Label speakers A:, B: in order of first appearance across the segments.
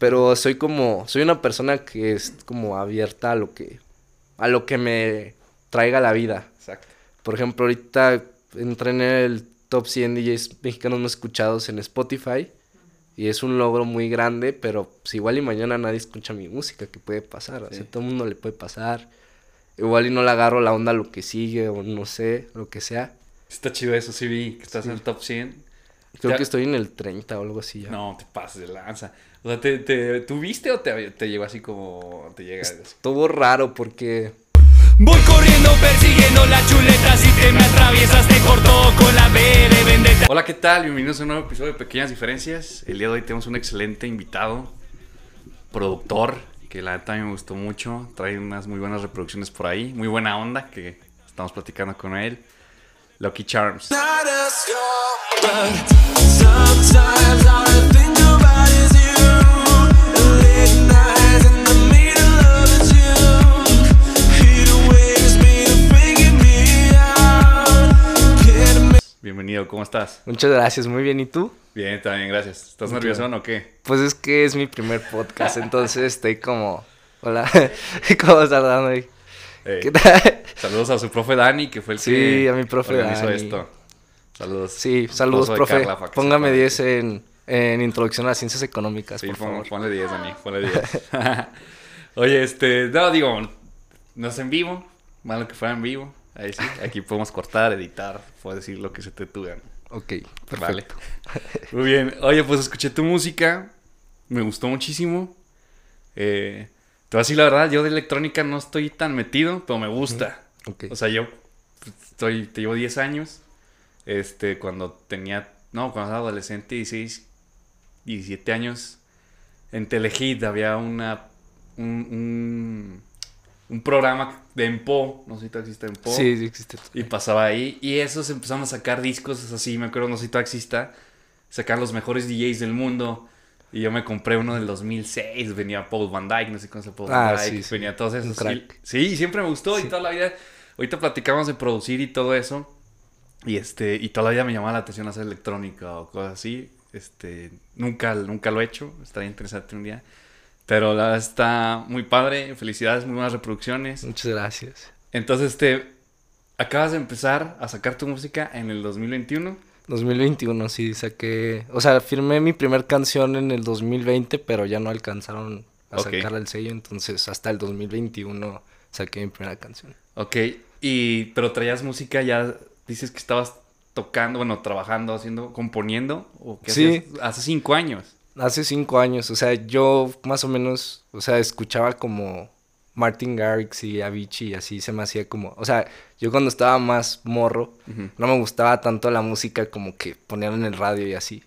A: Pero soy como, soy una persona que es como abierta a lo que, a lo que me traiga la vida.
B: Exacto.
A: Por ejemplo, ahorita entré en el top 100 DJs mexicanos más escuchados en Spotify. Y es un logro muy grande, pero pues igual y mañana nadie escucha mi música, ¿qué puede pasar? O sea,
B: Sí.
A: todo el mundo le puede pasar. Igual y no le agarro la onda a lo que sigue, o no sé, lo que sea.
B: Está chido eso, sí vi que estás en el top 100.
A: Creo
B: Ya-
A: que estoy en el 30 o algo así ya.
B: No, te pases de lanza. O sea, ¿te, te, ¿tú viste o te, te llegó así como... te llega?
A: Estuvo raro porque
C: Voy corriendo persiguiendo la chuleta Si te me atraviesas te corto con la B de vendetta
B: Hola, ¿qué tal? Bienvenidos a un nuevo episodio de Pequeñas Diferencias. El día de hoy tenemos un excelente invitado, productor, que la neta me gustó mucho. Trae unas muy buenas reproducciones por ahí, muy buena onda, que estamos platicando con él. Lucky Charms. Bienvenido, ¿cómo estás?
A: muchas gracias, muy bien. ¿Y tú?
B: Bien, también, gracias. ¿Estás nervioso o qué?
A: Pues es que es mi primer podcast, entonces estoy como... Hola, ¿cómo estás, Dani?
B: Eh,
A: ¿Qué tal?
B: Saludos a su profe Dani, que fue el
A: Sí,
B: que
A: a mi profe
B: organizó
A: Dani.
B: esto. Saludos.
A: Sí, saludos, profe.
B: Carla,
A: Póngame
B: sepa.
A: 10 en, en Introducción a las Ciencias Económicas,
B: Sí,
A: por
B: pon-
A: favor.
B: ponle 10, Dani, ponle 10. Oye, este, no, digo, no es en vivo, malo que fuera en vivo. Ahí sí, aquí podemos cortar, editar, puedo decir lo que se te tuve.
A: Ok,
B: Vale.
A: perfecto.
B: Muy bien, oye, pues escuché tu música, me gustó muchísimo. Eh, te voy a decir la verdad, yo de electrónica no estoy tan metido, pero me gusta.
A: Ok.
B: O sea, yo pues, estoy, te llevo 10 años. Este, cuando tenía, no, cuando era adolescente, 16, 17 años, en Telehit había una, un, un, un programa de Empo, no sé si todavía existe Empo.
A: sí, sí existe.
B: Y pasaba ahí, y esos empezaron a sacar discos así, me acuerdo, no sé si todavía exista, sacar los mejores DJs del mundo. Y yo me compré uno del 2006, venía Paul Van Dyke, no sé cómo se Paul
A: Ah,
B: Van Dyke,
A: sí, sí.
B: venía todos esos. Sí, siempre me gustó y toda la vida, ahorita platicamos de producir y todo eso. Y este, y toda la vida me llamaba la atención hacer electrónica o cosas así. Este, nunca, nunca lo he hecho, estaría interesante un día. Pero la verdad está muy padre, felicidades, muy buenas reproducciones.
A: Muchas gracias.
B: Entonces, este, acabas de empezar a sacar tu música en el 2021.
A: 2021, sí, saqué... O sea, firmé mi primer canción en el 2020, pero ya no alcanzaron a
B: Ok.
A: sacarla el sello, entonces hasta el 2021 saqué mi primera canción.
B: Ok, y, pero traías música ya, dices que estabas tocando, bueno, trabajando, haciendo, componiendo, o
A: Sí.
B: hacías? Hace cinco años.
A: Hace cinco años, o sea, yo más o menos, o sea, escuchaba como Martin Garrix y Avicii y así se me hacía como, o sea, yo cuando estaba más morro, no me gustaba tanto la música como que ponían en el radio y así.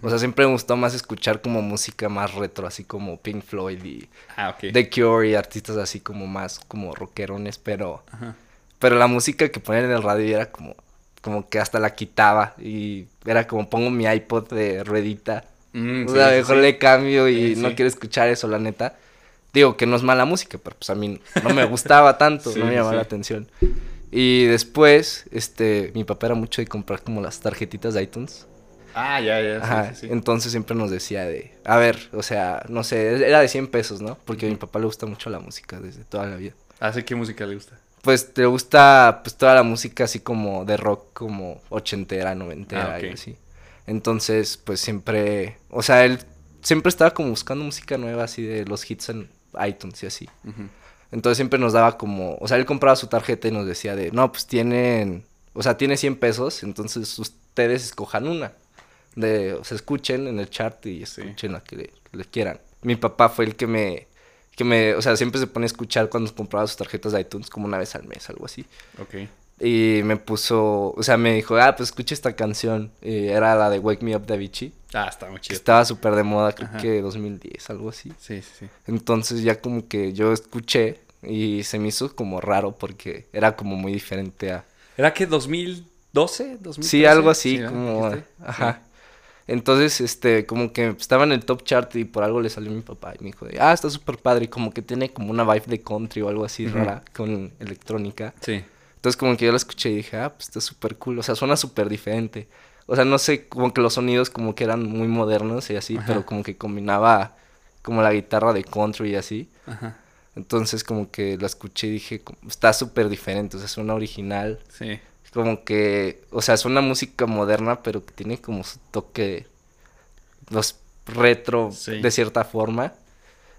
A: O sea, siempre me gustó más escuchar como música más retro, así como Pink Floyd y
B: Ah.
A: The Cure y artistas así como más como rockerones, pero. Pero la música que ponían en el radio era como como que hasta la quitaba y era como pongo mi iPod de ruedita
B: Mm,
A: o sea,
B: sí,
A: mejor
B: sí.
A: le cambio y
B: Sí,
A: no quiero escuchar eso, la neta. Digo que no es mala música, pero pues a mí no me gustaba tanto, no me llamaba la atención. Y después, este, mi papá era mucho de comprar como las tarjetitas de iTunes.
B: Ah, ya, ya, sí,
A: Ajá,
B: sí, sí.
A: entonces siempre nos decía de, a ver, o sea, no sé, era de 100 pesos, ¿no? Porque a mi papá le gusta mucho la música desde toda la vida.
B: ¿Hace qué música le gusta?
A: Pues te gusta pues toda la música así como de rock, como ochentera, noventera
B: Ah,
A: y así. Entonces, pues siempre, o sea, él siempre estaba como buscando música nueva así de los hits en iTunes y así. Entonces siempre nos daba como, o sea, él compraba su tarjeta y nos decía de, no, pues tienen, o sea, tiene 100 pesos, entonces ustedes escojan una. De, o sea, escuchen en el chart y escuchen la que le, que le quieran. Mi papá fue el que me, que me, o sea, siempre se pone a escuchar cuando compraba sus tarjetas de iTunes como una vez al mes, algo así.
B: Ok.
A: Y me puso, o sea, me dijo, ah, pues escucha esta canción. Y era la de Wake Me Up de Avicii.
B: Ah, está muy chido.
A: estaba súper de moda, creo
B: Ajá.
A: que 2010, algo así.
B: Sí, sí, sí.
A: Entonces ya como que yo escuché y se me hizo como raro porque era como muy diferente a...
B: ¿Era que 2012? 2013?
A: Sí, algo así, como... Ajá. Entonces, este, como que estaba en el top chart y por algo le salió mi papá y me dijo, de, ah, está súper padre, y como que tiene como una vibe de country o algo así rara con electrónica.
B: Sí.
A: Entonces como que yo la escuché y dije, ah, pues está súper cool, o sea, suena súper diferente. O sea, no sé, como que los sonidos como que eran muy modernos y así,
B: Ajá.
A: pero como que combinaba como la guitarra de country y así.
B: Ajá.
A: Entonces como que la escuché y dije, está súper diferente, o sea, suena original.
B: Sí.
A: Como que, o sea, suena música moderna, pero que tiene como su toque, los retro
B: Sí.
A: de cierta forma.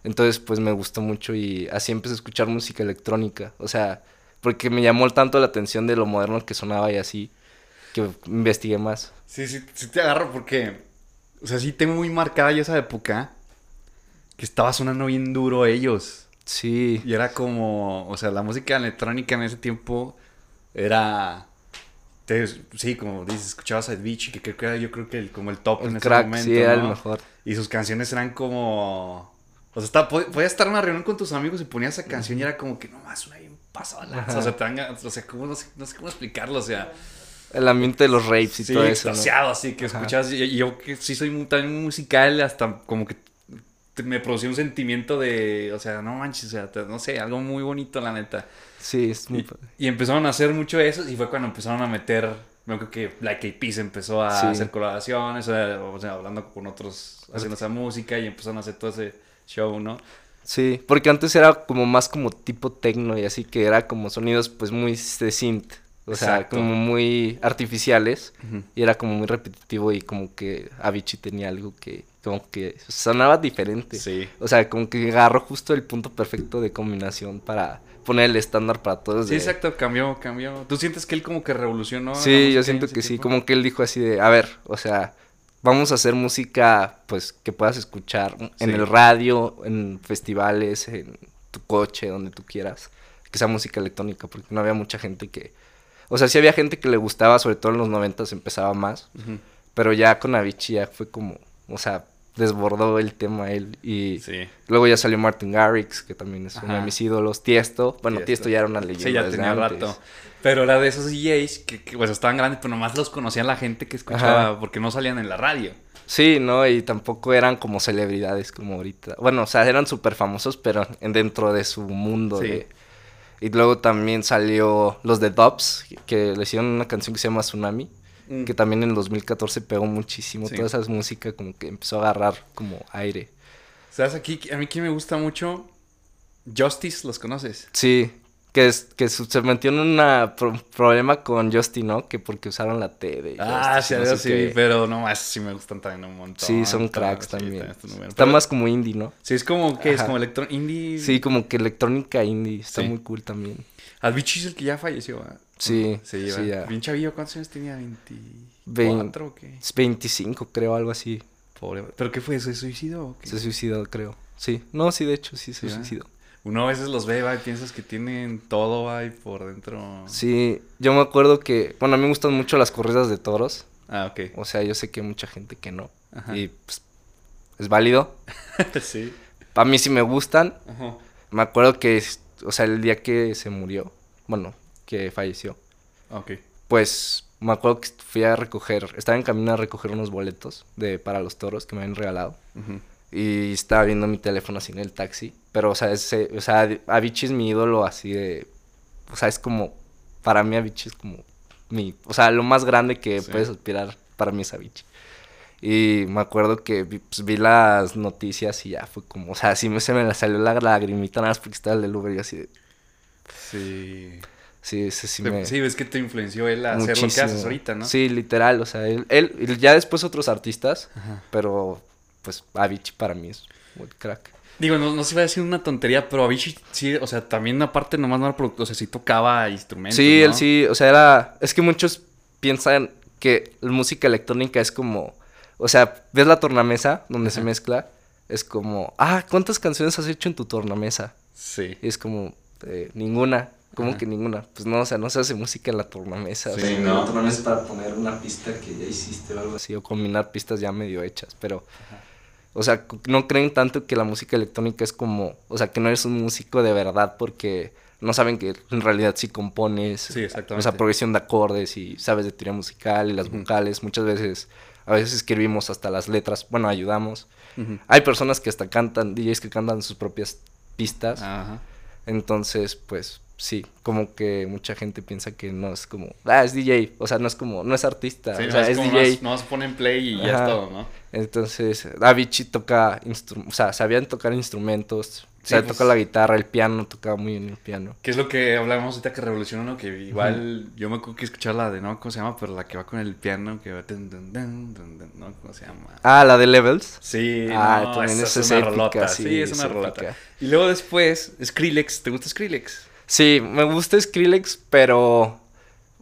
A: Entonces, pues me gustó mucho y así empecé a escuchar música electrónica. O sea, porque me llamó tanto la atención de lo moderno que sonaba y así, que investigué más.
B: Sí, sí, sí te agarro porque, o sea, sí tengo muy marcada yo esa época que estaba sonando bien duro ellos.
A: Sí,
B: Y era como, o sea, la música electrónica en ese tiempo era, te- sí, como dices, escuchabas a Avicii, que creo que era yo creo que el- como el top en
A: el
B: ese
A: crack,
B: momento,
A: sí, era el
B: ¿no?
A: mejor.
B: Y sus canciones eran como, o sea, podías estar en una reunión con tus amigos y ponías esa canción y era como que, no más, una bien pasada. O sea, te dan o sea, como, no, sé, no sé cómo explicarlo, o sea,
A: El ambiente de los rapes y
B: sí,
A: todo eso. ¿no?
B: extasiado, así que
A: Ajá.
B: escuchabas, y, y yo que sí soy muy, también musical, hasta como que me producía un sentimiento de, o sea, no manches, o sea, no sé, algo muy bonito, la neta.
A: Sí, es muy
B: Y,
A: padre.
B: y empezaron a hacer mucho eso y fue cuando empezaron a meter, me acuerdo que Black Eyed Peas empezó a
A: Sí.
B: hacer colaboraciones, o sea, hablando con otros, haciendo esa música y empezaron a hacer todo ese show, ¿no?
A: Sí, porque antes era como más como tipo tecno y así que era como sonidos pues muy de synth, o sea, como muy artificiales y era como muy repetitivo y como que Avicii tenía algo que como que sonaba diferente.
B: Sí.
A: O sea, como que agarró justo el punto perfecto de combinación para poner el estándar para todos.
B: Sí,
A: de-
B: exacto, cambió, cambió. ¿Tú sientes que él como que revolucionó?
A: Sí, yo
B: en
A: siento que sí, como que él dijo así de, a ver, o sea, vamos a hacer música pues que puedas escuchar en
B: Sí.
A: el radio, en festivales, en tu coche, donde tú quieras, que sea música electrónica, porque no había mucha gente que, o sea, sí había gente que le gustaba, sobre todo en los noventas empezaba más, pero ya con Avicii ya fue como, o sea, desbordó el tema él y
B: Sí.
A: luego ya salió Martin Garrix, que también es uno de
B: Ajá.
A: mis ídolos, Tiesto, bueno,
B: Tiesto.
A: Tiesto, ya era una leyenda
B: Sí, ya
A: desde
B: tenía
A: antes.
B: rato. Pero era de esos DJs que, que, pues estaban grandes, pero nomás los conocía la gente que escuchaba
A: Ajá.
B: porque no salían en la radio.
A: Sí, ¿no? Y tampoco eran como celebridades como ahorita. Bueno, o sea, eran súper famosos, pero en, dentro de su mundo.
B: Sí.
A: de- Y luego también salió los de Dubs, que le hicieron una canción que se llama Tsunami,
B: Mm.
A: que también en 2014 pegó muchísimo.
B: Sí.
A: Toda esa música como que empezó a agarrar como aire.
B: ¿Sabes aquí? A mí que me gusta mucho Justice, ¿los conoces?
A: Sí, que, es, que se metió en un problema con Justin, ¿no? Que porque usaron la T de
B: Ah, sí,
A: no
B: sí,
A: qué.
B: pero no más, sí me gustan también un montón.
A: Sí, son cracks
B: sí,
A: también.
B: está- está Pero-
A: más como indie, ¿no?
B: Sí, es como que es como electro indie.
A: Sí, como que electrónica indie. Está
B: Sí.
A: muy cool también.
B: Avicii es el que ya falleció. ¿verdad?
A: Sí,
B: Sí,
A: sí, ya.
B: Bien chavillo, ¿cuántos años tenía? ¿24
A: Vein-
B: o qué?
A: Es 25, creo, algo así.
B: Pobre. ¿Pero qué fue? ¿Se suicidó o qué?
A: Se suicidó, creo. Sí. No, sí, de hecho, sí se
B: ¿verdad?
A: suicidó.
B: Uno a veces los ve, va, y piensas que tienen todo, va, y por dentro...
A: Sí, yo me acuerdo que, bueno, a mí me gustan mucho las corridas de toros.
B: Ah, ok.
A: O sea, yo sé que hay mucha gente que no.
B: Ajá.
A: Y pues, es válido.
B: sí.
A: A mí sí me gustan.
B: Ajá.
A: Me acuerdo que, o sea, el día que se murió, bueno, que falleció,
B: Ok.
A: pues me acuerdo que fui a recoger, estaba en camino a recoger unos boletos de para los toros que me habían regalado.
B: Ujú.
A: Y estaba viendo mi teléfono así en el taxi. Pero, o sea, ese, o sea, Avicii es mi ídolo así de... O sea, es como... Para mí Avicii es como mi... O sea, lo más grande que
B: Sí.
A: puedes aspirar para mí es Avicii. Y me acuerdo que vi, pues, vi las noticias y ya fue como... O sea, sí me, se me salió la lagrimita nada más porque estaba el del Uber y así de...
B: Sí.
A: Sí, ese sí
B: Sí,
A: me...
B: sí, ves que te influenció él a hacer lo que
A: muchísimo.
B: haces ahorita, ¿no?
A: Sí, literal, o sea, él, él ya después otros artistas,
B: Ajá.
A: pero pues Avicii para mí es muy crack.
B: Digo, no, no se iba a decir una tontería, pero Avicii sí, o sea, también aparte nomás no era productor, o sea, sí tocaba instrumentos,
A: Sí,
B: ¿no?
A: él sí, o sea, era... Es que muchos piensan que la música electrónica es como... O sea, ves la tornamesa donde se mezcla, es como... Ah, ¿cuántas canciones has hecho en tu tornamesa?
B: Sí.
A: Y es como... eh, ninguna. ¿Cómo
B: Ajá.
A: que ninguna? Pues no, o sea, no se hace música en la tornamesa. o
B: Sí,
A: sea,
B: ¿no?
A: La tornamesa es para poner una pista que ya hiciste o algo así, o combinar pistas ya medio hechas, pero... O sea, no creen tanto que la música electrónica es como... O sea, que no eres un músico de verdad porque no saben que en realidad sí compones.
B: Sí, exactamente.
A: O sea, progresión de acordes y sabes de teoría musical y las
B: Ujú.
A: vocales. Muchas veces, a veces escribimos hasta las letras. Bueno, ayudamos. Hay personas que hasta cantan, DJs que cantan sus propias pistas.
B: Ajá.
A: Entonces, pues, sí, como que mucha gente piensa que no es como, ah, es DJ, o sea, no es como, no es artista,
B: Sí,
A: o
B: no,
A: sea,
B: es
A: es
B: como
A: DJ.
B: más- no se ponen play y ya es todo, ¿no?
A: Entonces, Avicii toca, instru- o sea, sabían tocar instrumentos, o sea,
B: Sí, pues-
A: toca la guitarra, el piano, tocaba muy bien el piano.
B: Que es lo que hablábamos ahorita que revolucionó, ¿no? Que igual yo me acuerdo que escuchar la de, ¿no? ¿Cómo se llama? Pero la que va con el piano, que va... dun, dun, ¿No? ¿Cómo se llama?
A: Ah, la de Levels.
B: Sí,
A: Ah,
B: no,
A: también
B: esa es
A: es
B: una
A: épica,
B: rolota.
A: sí,
B: es una rolota.
A: épica.
B: Y luego después, Skrillex. ¿Te gusta Skrillex?
A: Sí, me gusta Skrillex, pero,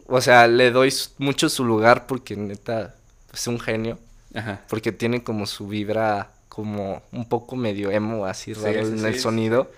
A: o sea, le doy mucho su lugar porque neta es un genio,
B: Ajá.
A: porque tiene como su vibra como un poco medio emo, así
B: Sí,
A: raro en
B: sí,
A: el
B: sí.
A: sonido,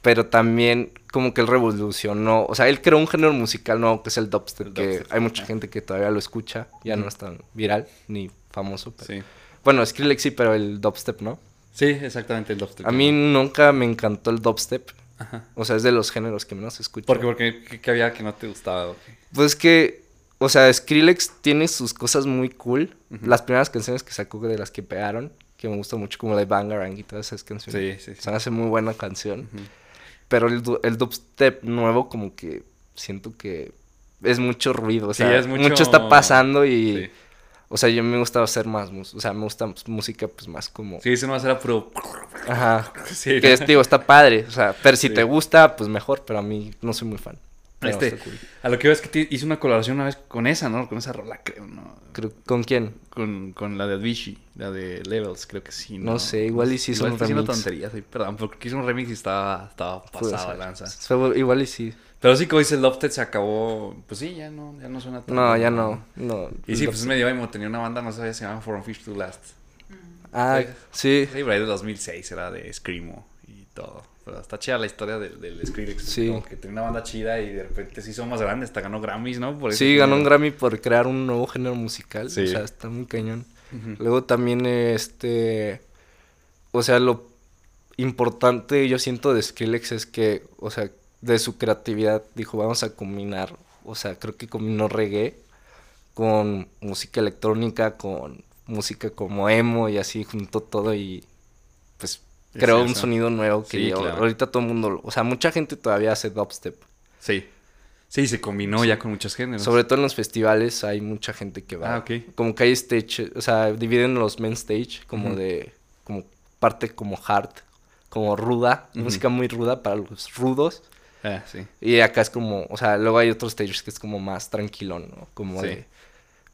A: pero también como que él revolucionó, o sea, él creó un género musical nuevo que es el dubstep,
B: El
A: que
B: dubstep,
A: hay mucha gente que todavía lo escucha, ya no es tan viral ni famoso, pero...
B: Sí.
A: Bueno, Skrillex sí, pero el dubstep no.
B: Sí, exactamente, el dubstep.
A: A mí nunca me encantó el dubstep,
B: Ajá.
A: o sea, es de los géneros que menos escucho.
B: ¿Por qué? Porque ¿qué, había que no te gustaba? o qué?
A: Pues que, o sea, Skrillex tiene sus cosas muy cool. Las primeras canciones que sacó de las que pegaron, que me gusta mucho, como la de Bangarang y todas esas canciones.
B: Sí, sí, sí.
A: Se me hace muy buena canción. Pero el, el dubstep nuevo, como que siento que es mucho ruido. O
B: Sí,
A: sea,
B: es
A: mucho...
B: mucho-
A: está pasando y.
B: Sí.
A: O sea, yo me gusta hacer más. mus- O sea, me gusta música, pues más como.
B: Sí, eso no va a ser a puro...
A: Ajá.
B: Sí,
A: Que es, digo, está padre. O sea, pero si
B: Sí.
A: te gusta, pues mejor. Pero a mí no soy muy fan. Pero
B: Este,
A: cool.
B: A lo que veo es que te- hizo una colaboración una vez con esa, ¿no? Con esa rola, creo, ¿no?
A: Creo- ¿Con quién?
B: Con, con la de Avicii, la de Levels, creo que sí, ¿no?
A: No sé, igual y sí hizo
B: Igual
A: un
B: estoy haciendo
A: remix.
B: tonterías, sí, perdón, porque hizo un remix y estaba, estaba
A: ser.
B: lanza.
A: Igual y sí.
B: Pero sí, como dice Lofted, se acabó, pues sí, ya no, ya no suena tan...
A: No, ya no. no
B: Y sí, pues es medio emo, tenía una banda, no sabía, se llama From Fish to Last.
A: Ah, sí.
B: Sí, por ahí de 2006 era de Screamo y todo. Pero está chida la historia del, del Skrillex.
A: Sí.
B: Como que tenía una banda chida y de repente se hizo más grande, hasta ganó Grammys, ¿no? Por
A: Sí, ganó un Grammy por crear un nuevo género musical.
B: Sí.
A: O sea, está muy cañón. Luego también, este. O sea, lo importante yo siento de Skrillex es que, o sea, de su creatividad dijo, vamos a combinar. O sea, creo que combinó reggae con música electrónica, con música como emo y así, juntó todo y pues
B: Es
A: creó un sonido nuevo que
B: Sí,
A: yo-
B: claro.
A: ahorita todo el mundo, o sea, mucha gente todavía hace dubstep.
B: Sí. Sí, se combinó ya con muchos géneros.
A: Sobre todo en los festivales hay mucha gente que va.
B: Ah, ok.
A: Como que hay stage, o sea, dividen los main stage como de, como parte como hard, como ruda, música muy ruda para los rudos.
B: Sí.
A: Y acá es como, o sea, luego hay otros stages que es como más tranquilón, ¿no? Como
B: Sí.
A: de,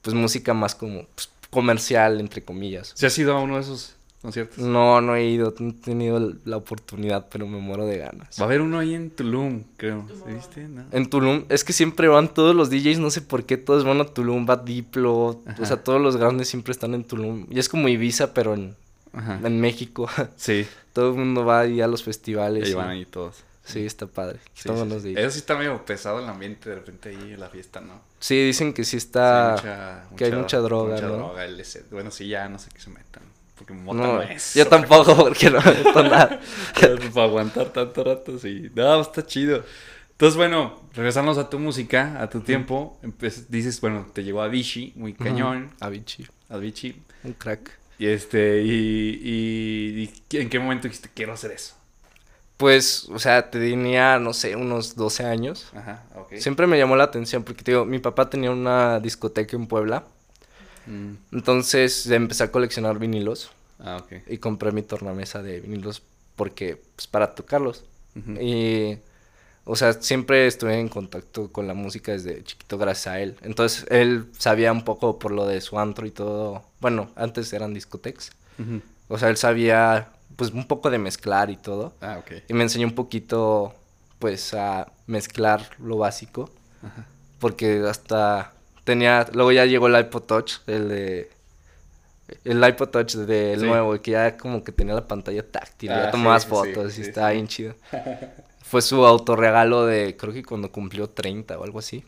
A: pues música más como pues, comercial, entre comillas.
B: ¿Se has ido a uno de esos conciertos?
A: No, no he ido, no he tenido la oportunidad, pero me muero de ganas.
B: Va a haber uno ahí en Tulum, creo. ¿Sí ¿Viste? No.
A: En Tulum, es que siempre van todos los DJs, no sé por qué, todos van a Tulum, va Diplo,
B: Ajá.
A: o sea, todos los grandes siempre están en Tulum. Y es como Ibiza, pero en,
B: Ajá.
A: en México.
B: Sí.
A: Todo el mundo va ahí a los festivales.
B: Ahí
A: y-
B: van ahí todos.
A: Sí, está padre.
B: Sí, sí, sí.
A: de ir.
B: Eso sí está medio pesado el ambiente de repente ahí en la fiesta, ¿no?
A: Sí, dicen que sí está...
B: Sí, mucha-
A: que hay mucha droga,
B: mucha
A: ¿no?
B: droga, LSD. Bueno, sí, ya no sé qué se metan. Porque mota
A: No,
B: no, es.
A: yo tampoco, porque no me nada.
B: Para aguantar tanto rato, sí. No, está chido. Entonces, bueno, regresamos a tu música, a tu tiempo. empe- dices, bueno, te llegó Avicii, muy cañón.
A: Avicii,
B: Avicii.
A: un crack.
B: Y este, y, y, y ¿en qué momento dijiste, quiero hacer eso?
A: Pues, o sea, tenía, no sé, unos 12 años.
B: Ajá, ok.
A: Siempre me llamó la atención porque, te digo, mi papá tenía una discoteca en Puebla.
B: Mm,
A: Entonces empecé a coleccionar vinilos
B: Ah, ok.
A: y compré mi tornamesa de vinilos porque, pues, para tocarlos. Y, o sea, siempre estuve en contacto con la música desde chiquito gracias a él. Entonces, él sabía un poco por lo de su antro y todo. Bueno, antes eran discotecas. O sea, él sabía, pues, un poco de mezclar y todo.
B: Ah, ok.
A: Y me enseñó un poquito, pues, a mezclar lo básico.
B: Ajá.
A: Porque hasta tenía, luego ya llegó el iPod Touch, el de... El iPod Touch del
B: Sí.
A: nuevo, que ya como que tenía la pantalla táctil,
B: Ah,
A: ya tomabas
B: sí,
A: fotos
B: sí,
A: y estaba bien chido. Fue su autorregalo de, creo que cuando cumplió 30 o algo así.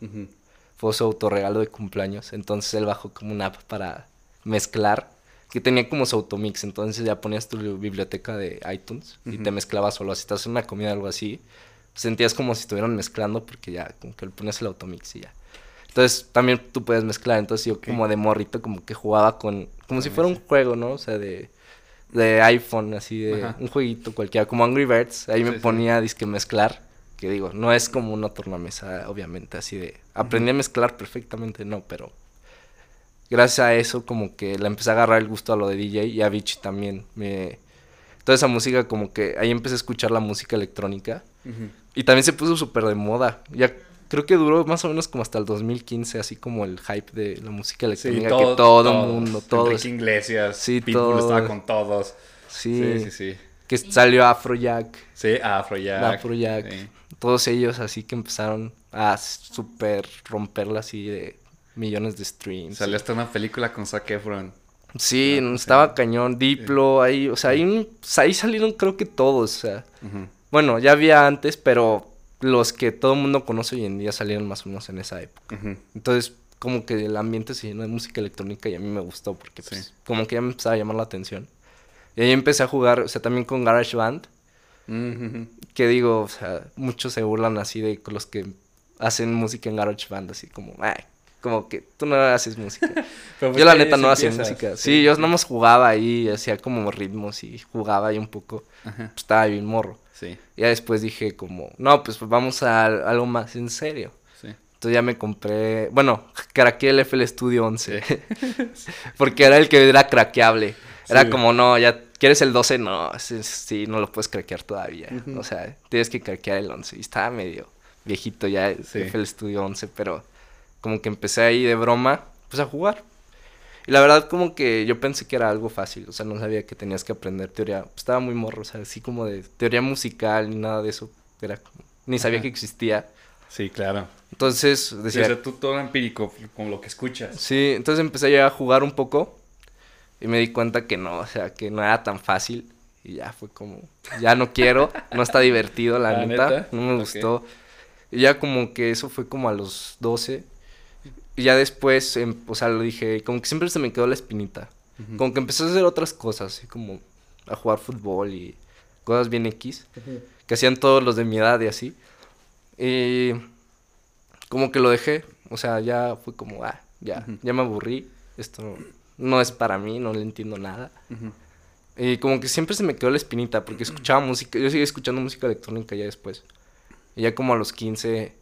A: Fue su autorregalo de cumpleaños. Entonces él bajó como una app para mezclar, que tenía como su automix. Entonces ya ponías tu biblioteca de iTunes y te mezclabas solo. Si estás en una comida o algo así, sentías como si estuvieran mezclando porque ya como que le ponías el automix y ya. Entonces también tú puedes mezclar. Entonces yo como de morrito como que jugaba con, como si fuera un juego, ¿no? O sea, de, de iPhone, así de
B: Ajá.
A: un jueguito cualquiera, como Angry Birds. Ahí
B: Sí,
A: me
B: sí.
A: ponía disque mezclar Que digo, no es como una tornamesa, obviamente, así de... Aprendí a mezclar perfectamente, no, pero... Gracias a eso como que le empecé a agarrar el gusto a lo de DJ y a Avicii también. Me... Toda esa música como que ahí empecé a escuchar la música electrónica. Y también se puso súper de moda. Ya creo que duró más o menos como hasta el 2015, así como el hype de la música
B: Sí,
A: electrónica.
B: todo,
A: que todo el
B: todos.
A: mundo, todos.
B: Enrique Iglesias,
A: Sí,
B: Pitbull
A: todo.
B: estaba con todos.
A: Sí,
B: Sí, sí, sí.
A: que salió Afrojack,
B: Sí, Afrojack.
A: Afrojack.
B: Sí.
A: Todos ellos así que empezaron a súper romperla así de millones de streams.
B: Salió hasta una película con Zac Efron.
A: Sí, estaba cañón, Diplo, ahí, o sea, ahí, un- ahí salieron creo que todos, o sea, bueno, ya había antes, pero los que todo el mundo conoce hoy en día salieron más o menos en esa época. Entonces, como que el ambiente se llenó de música electrónica y a mí me gustó porque pues,
B: Sí.
A: como que ya me empezaba a llamar la atención. Y ahí empecé a jugar, o sea, también con GarageBand,
B: Ujú.
A: que digo, o sea, muchos se burlan así de los que hacen música en GarageBand, así como, ay, como que tú no haces música.
B: Pues
A: yo la neta no hacía música. Sí, yo nada más jugaba ahí, hacía como ritmos y jugaba ahí un poco.
B: Ajá.
A: Pues, estaba bien morro.
B: Sí,
A: Ya después dije como, no, pues vamos a algo más en serio.
B: sí.
A: Entonces ya me compré, bueno, craqueé el FL Studio 11. Porque era el que era craqueable. Era
B: Sí.
A: como, no, ya quieres el 12, no, ese sí, no lo puedes craquear todavía. O sea, tienes que craquear el 11. Y estaba medio viejito ya el
B: Sí.
A: FL Studio 11, pero como que empecé ahí de broma, pues a jugar. Y la verdad como que yo pensé que era algo fácil, o sea, no sabía que tenías que aprender teoría. Pues, estaba muy morro, o sea, así como de teoría musical ni nada de eso. Era como- ni sabía
B: Ajá.
A: que existía.
B: Sí, claro.
A: Entonces
B: Sí,
A: decía,
B: o sea, tú todo empírico, con lo que escuchas.
A: Sí, entonces empecé ya a jugar un poco y me di cuenta que no, o sea, que no era tan fácil y ya fue como, ya no quiero, no está divertido la
B: ¿La
A: neta,
B: neta?
A: no me gustó. Y ya como que eso fue como a los 12 y ya después, em, o sea, lo dije, como que siempre se me quedó la espinita. Como que empecé a hacer otras cosas, así como a jugar fútbol y cosas bien X, que hacían todos los de mi edad y así. Y como que lo dejé, o sea, ya fue como, ah, ya, ya me aburrí, esto no es para mí, no le entiendo nada. Y como que siempre se me quedó la espinita, porque escuchaba música, yo seguía escuchando música electrónica ya después. Y ya como a los 15,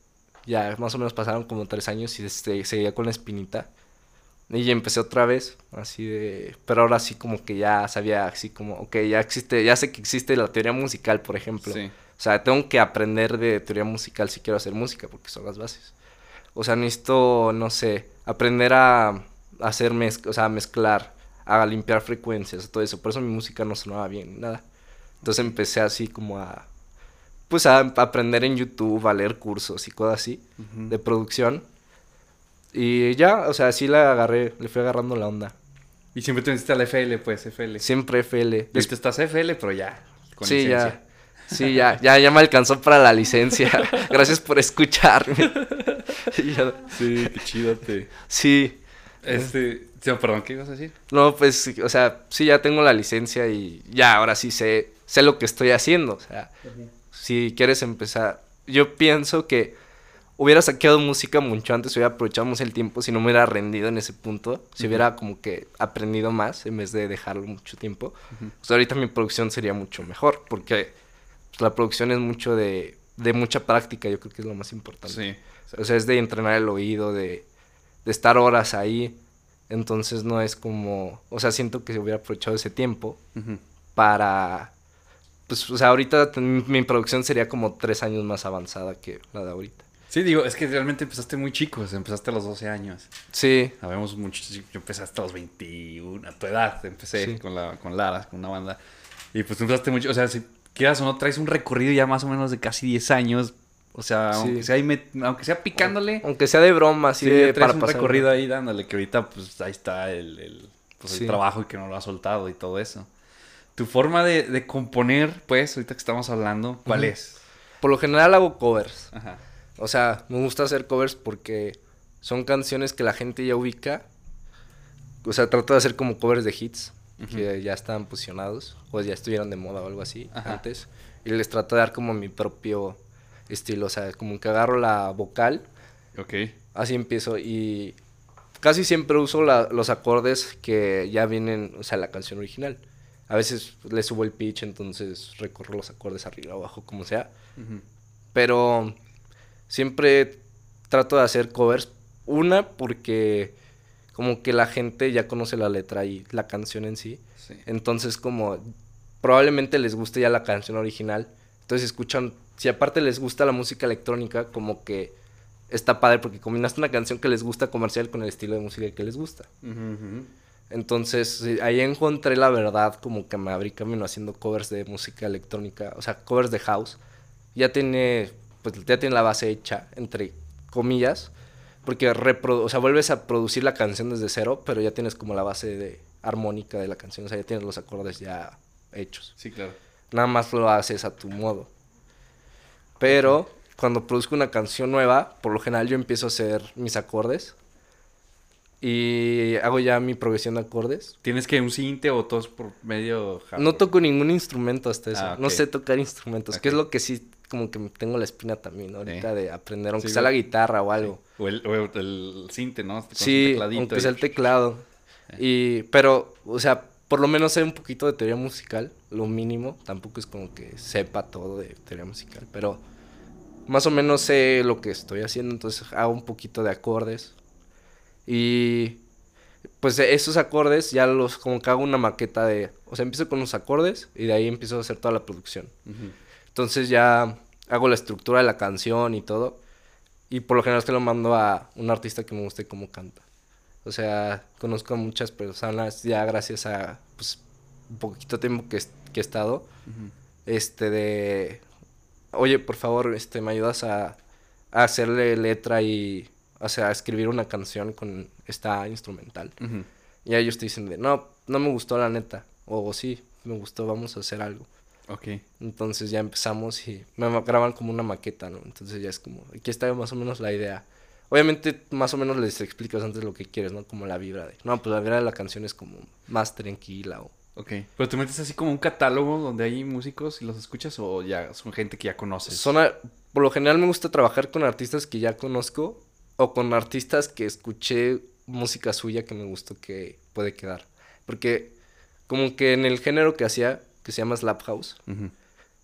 A: ya más o menos pasaron como tres años y este, seguía con la espinita. Y empecé otra vez, así de... Pero ahora sí como que ya sabía, así como, ok, ya existe, ya sé que existe la teoría musical, por ejemplo.
B: Sí.
A: O sea, tengo que aprender de teoría musical si quiero hacer música, porque son las bases. O sea, necesito, no sé, aprender a hacer mezcla, o sea, a mezclar, a limpiar frecuencias, todo eso. Por eso mi música no sonaba bien, nada. Entonces empecé así como a, pues a aprender en YouTube, a leer cursos y cosas así de producción. Y ya, o sea, así la agarré, le fui agarrando la onda.
B: Y siempre te metiste al FL, pues, FL.
A: Siempre FL.
B: Después estás FL, pero ya. Con
A: sí,
B: licencia.
A: ya. Sí, ya, ya, ya me alcanzó para la licencia. Gracias por escucharme. Y
B: Sí, qué chido te.
A: sí.
B: Este. sí, perdón, ¿qué ibas a decir?
A: No, pues, o sea, sí, ya tengo la licencia y ya, ahora sí sé, sé lo que estoy haciendo. O sea, si quieres empezar, yo pienso que hubiera saqueado música mucho antes, hubiera aprovechado más el tiempo si no me hubiera rendido en ese punto, si hubiera como que aprendido más en vez de dejarlo mucho tiempo. Pues ahorita mi producción sería mucho mejor, porque pues, la producción es mucho de, de mucha práctica, yo creo que es lo más importante.
B: Sí.
A: O sea, es de entrenar el oído, de, de estar horas ahí. Entonces no es como, o sea, siento que se hubiera aprovechado ese tiempo para, pues, o sea, ahorita mi producción sería como tres años más avanzada que la de ahorita.
B: Sí, digo, es que realmente empezaste muy chico, o sea, empezaste a los 12 años.
A: Sí,
B: Sabemos mucho, yo empecé hasta los 21, a tu edad empecé
A: Sí.
B: con, la, con Lara, con una banda. Y pues empezaste mucho, o sea, si quieras o no, traes un recorrido ya más o menos de casi 10 años. O sea,
A: Sí.
B: aunque, sea ahí met- aunque sea picándole,
A: aunque sea de broma, así
B: sí,
A: de
B: traes un
A: pasar-
B: recorrido ahí dándole, que ahorita pues ahí está el, el, pues, el trabajo y que no lo has soltado y todo eso. Tu forma de, de componer, pues, ahorita que estamos hablando, ¿cuál es?
A: Por lo general hago covers.
B: Ajá.
A: O sea, me gusta hacer covers porque son canciones que la gente ya ubica. O sea, trato de hacer como covers de hits que ya estaban posicionados o ya estuvieron de moda o algo así
B: Ajá.
A: antes. Y les trato de dar como mi propio estilo. O sea, como que agarro la vocal,
B: Ok.
A: así empiezo y casi siempre uso la- los acordes que ya vienen, o sea, la canción original. A veces le subo el pitch, entonces recorro los acordes arriba o abajo, como sea. Pero siempre trato de hacer covers. Una, porque como que la gente ya conoce la letra y la canción en sí.
B: Sí.
A: Entonces, como probablemente les guste ya la canción original. Entonces escuchan, si aparte les gusta la música electrónica, como que está padre porque combinaste una canción que les gusta comercial con el estilo de música que les gusta. Entonces, ahí encontré la verdad, como que me abrí camino haciendo covers de música electrónica, o sea, covers de house. Ya tiene, pues ya tiene la base hecha, entre comillas, porque reprodu o sea, vuelves a producir la canción desde cero, pero ya tienes como la base de armónica de la canción, o sea, ya tienes los acordes ya hechos.
B: Sí, claro.
A: Nada más lo haces a tu modo. Pero cuando produzco una canción nueva, por lo general yo empiezo a hacer mis acordes y hago ya mi progresión de acordes.
B: ¿Tienes que un cinte o todos por medio hardware?
A: No toco ningún instrumento hasta eso.
B: Ah,
A: No sé tocar instrumentos, que es lo que sí, como que tengo la espina también ¿no? ahorita de aprender, aunque
B: Sí,
A: sea la guitarra o algo.
B: O el, o el cinte, ¿no? Con
A: Sí, aunque sea el teclado. Y, pero, o sea, por lo menos sé un poquito de teoría musical, lo mínimo. Tampoco es como que sepa todo de teoría musical, pero más o menos sé lo que estoy haciendo, entonces hago un poquito de acordes. Y pues esos acordes ya los, como que hago una maqueta de, o sea, empiezo con los acordes y de ahí empiezo a hacer toda la producción. Entonces ya hago la estructura de la canción y todo. Y por lo general se lo mando a un artista que me guste cómo canta. O sea, conozco a muchas personas ya gracias a pues, un poquito tiempo que, es- que he estado. Este de, oye, por favor, este, me ayudas a, a hacerle letra y, o sea, escribir una canción con esta instrumental. Y ellos te dicen de, no, no me gustó la neta. O sí, me gustó, vamos a hacer algo.
B: Ok.
A: Entonces ya empezamos y me graban como una maqueta, ¿no? Entonces ya es como, aquí está más o menos la idea. Obviamente más o menos les explicas antes lo que quieres, ¿no? Como la vibra de, no, pues la vibra de la canción es como más tranquila o...
B: Ok. Pero tú metes así como un catálogo donde hay músicos y los escuchas o ya son gente que ya conoces.
A: Son a- por lo general me gusta trabajar con artistas que ya conozco o con artistas que escuché música suya que me gustó que puede quedar. Porque como que en el género que hacía, que se llama Slap House,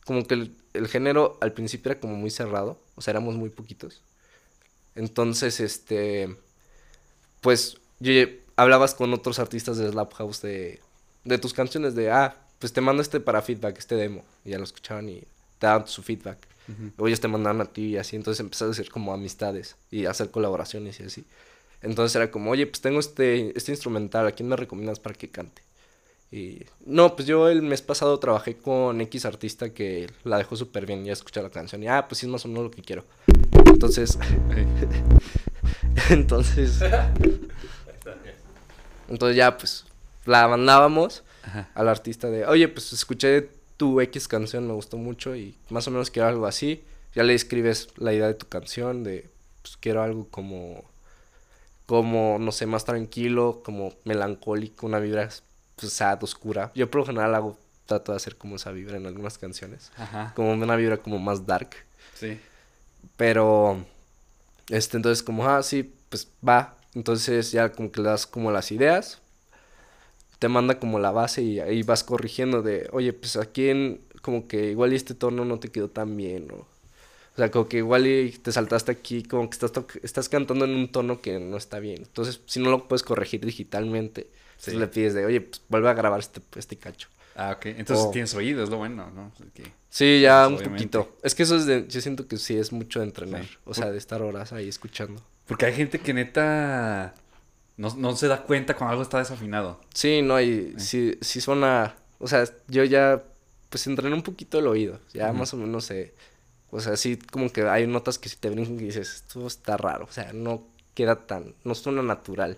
A: como que el, el género al principio era como muy cerrado, o sea, éramos muy poquitos. Entonces, este, pues, yo hablabas con otros artistas de Slap House de, de tus canciones, de, ah, pues te mando este para feedback, este demo, y ya lo escuchaban y te daban su feedback.
B: Ujú.
A: O ellos te mandaban a ti y así, entonces empezaste a hacer como amistades y hacer colaboraciones y así. Entonces era como, oye, pues tengo este, este instrumental, ¿a quién me recomiendas para que cante? Y no, pues yo el mes pasado trabajé con X artista que la dejó súper bien, ya escuché la canción y ah, pues sí es más o menos lo que quiero. Entonces, entonces, entonces ya pues la mandábamos
B: Ajá.
A: al artista de, oye, pues escuché tu X canción, me gustó mucho y más o menos quiero algo así. Ya le escribes la idea de tu canción, de, pues quiero algo como, como, no sé, más tranquilo, como melancólico, una vibra, pues, sad, oscura. Yo por lo general hago, trato de hacer como esa vibra en algunas canciones.
B: Ajá.
A: Como una vibra como más dark.
B: Sí.
A: Pero, este, entonces como, ah, sí, pues va. Entonces ya como que le das como las ideas, te manda como la base y ahí vas corrigiendo de, oye, pues aquí en, como que igual y este tono no te quedó tan bien, o, o sea, como que igual y te saltaste aquí, como que estás, estás cantando en un tono que no está bien. Entonces, si no lo puedes corregir digitalmente, entonces
B: Sí.
A: le pides de, oye, pues vuelve a grabar este, este cacho.
B: Ah, ok. Entonces tienes oído, es lo bueno, ¿no?
A: Sí, ya
B: Pues,
A: un
B: obviamente.
A: poquito. Es que eso es de, yo siento que sí es mucho de entrenar,
B: Sí.
A: o sea, de estar horas ahí escuchando.
B: Porque hay gente que neta no, no se da cuenta cuando algo está desafinado.
A: Sí, no, y sí, sí suena, o sea, yo ya, pues entrené un poquito el oído, ya más o menos sé, o sea, sí como que hay notas que si te brincan y dices, esto está raro, o sea, no queda tan, no suena natural.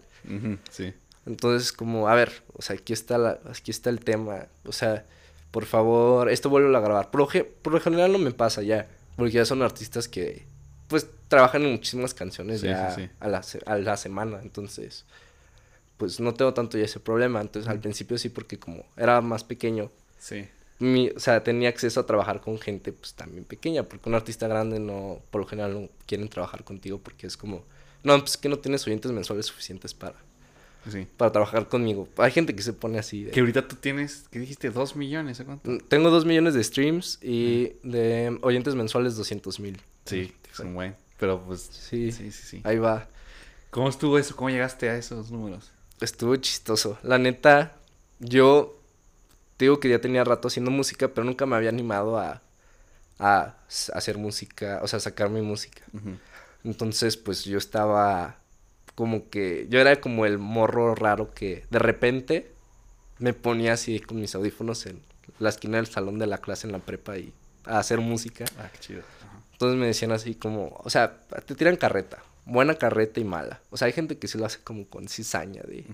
B: Sí.
A: Entonces, como, a ver, o sea, aquí está, la, aquí está el tema, o sea, por favor, esto vuelvo a grabar. Por por lo general no me pasa ya, porque ya son artistas que, pues, trabajan en muchísimas canciones
B: Sí,
A: ya
B: sí, sí.
A: A, la, a la semana, entonces, pues, no tengo tanto ya ese problema. Entonces, al principio sí, porque como era más pequeño,
B: Sí.
A: mi, o sea, tenía acceso a trabajar con gente, pues, también pequeña, porque un artista grande no, por lo general no quieren trabajar contigo porque es como, no, pues, que no tienes oyentes mensuales suficientes para
B: Sí.
A: para trabajar conmigo. Hay gente que se pone así. de-
B: Que ahorita tú tienes, ¿qué dijiste? ¿Dos millones? ¿o cuánto?
A: Tengo dos millones de streams y de oyentes mensuales 200 mil.
B: Sí, es un buen. Pero pues,
A: Sí,
B: sí, sí, sí.
A: ahí va.
B: ¿Cómo estuvo eso? ¿Cómo llegaste a esos números?
A: Estuvo chistoso. La neta, yo te digo que ya tenía rato haciendo música, pero nunca me había animado a, hacer música, o sea, sacar mi música. Entonces, pues yo estaba como que, yo era como el morro raro que de repente me ponía así con mis audífonos en la esquina del salón de la clase en la prepa y a hacer música.
B: Ah, qué chido. Ajá.
A: Entonces me decían así como, o sea, te tiran carreta, buena carreta y mala. O sea, hay gente que sí lo hace como con cizaña, de,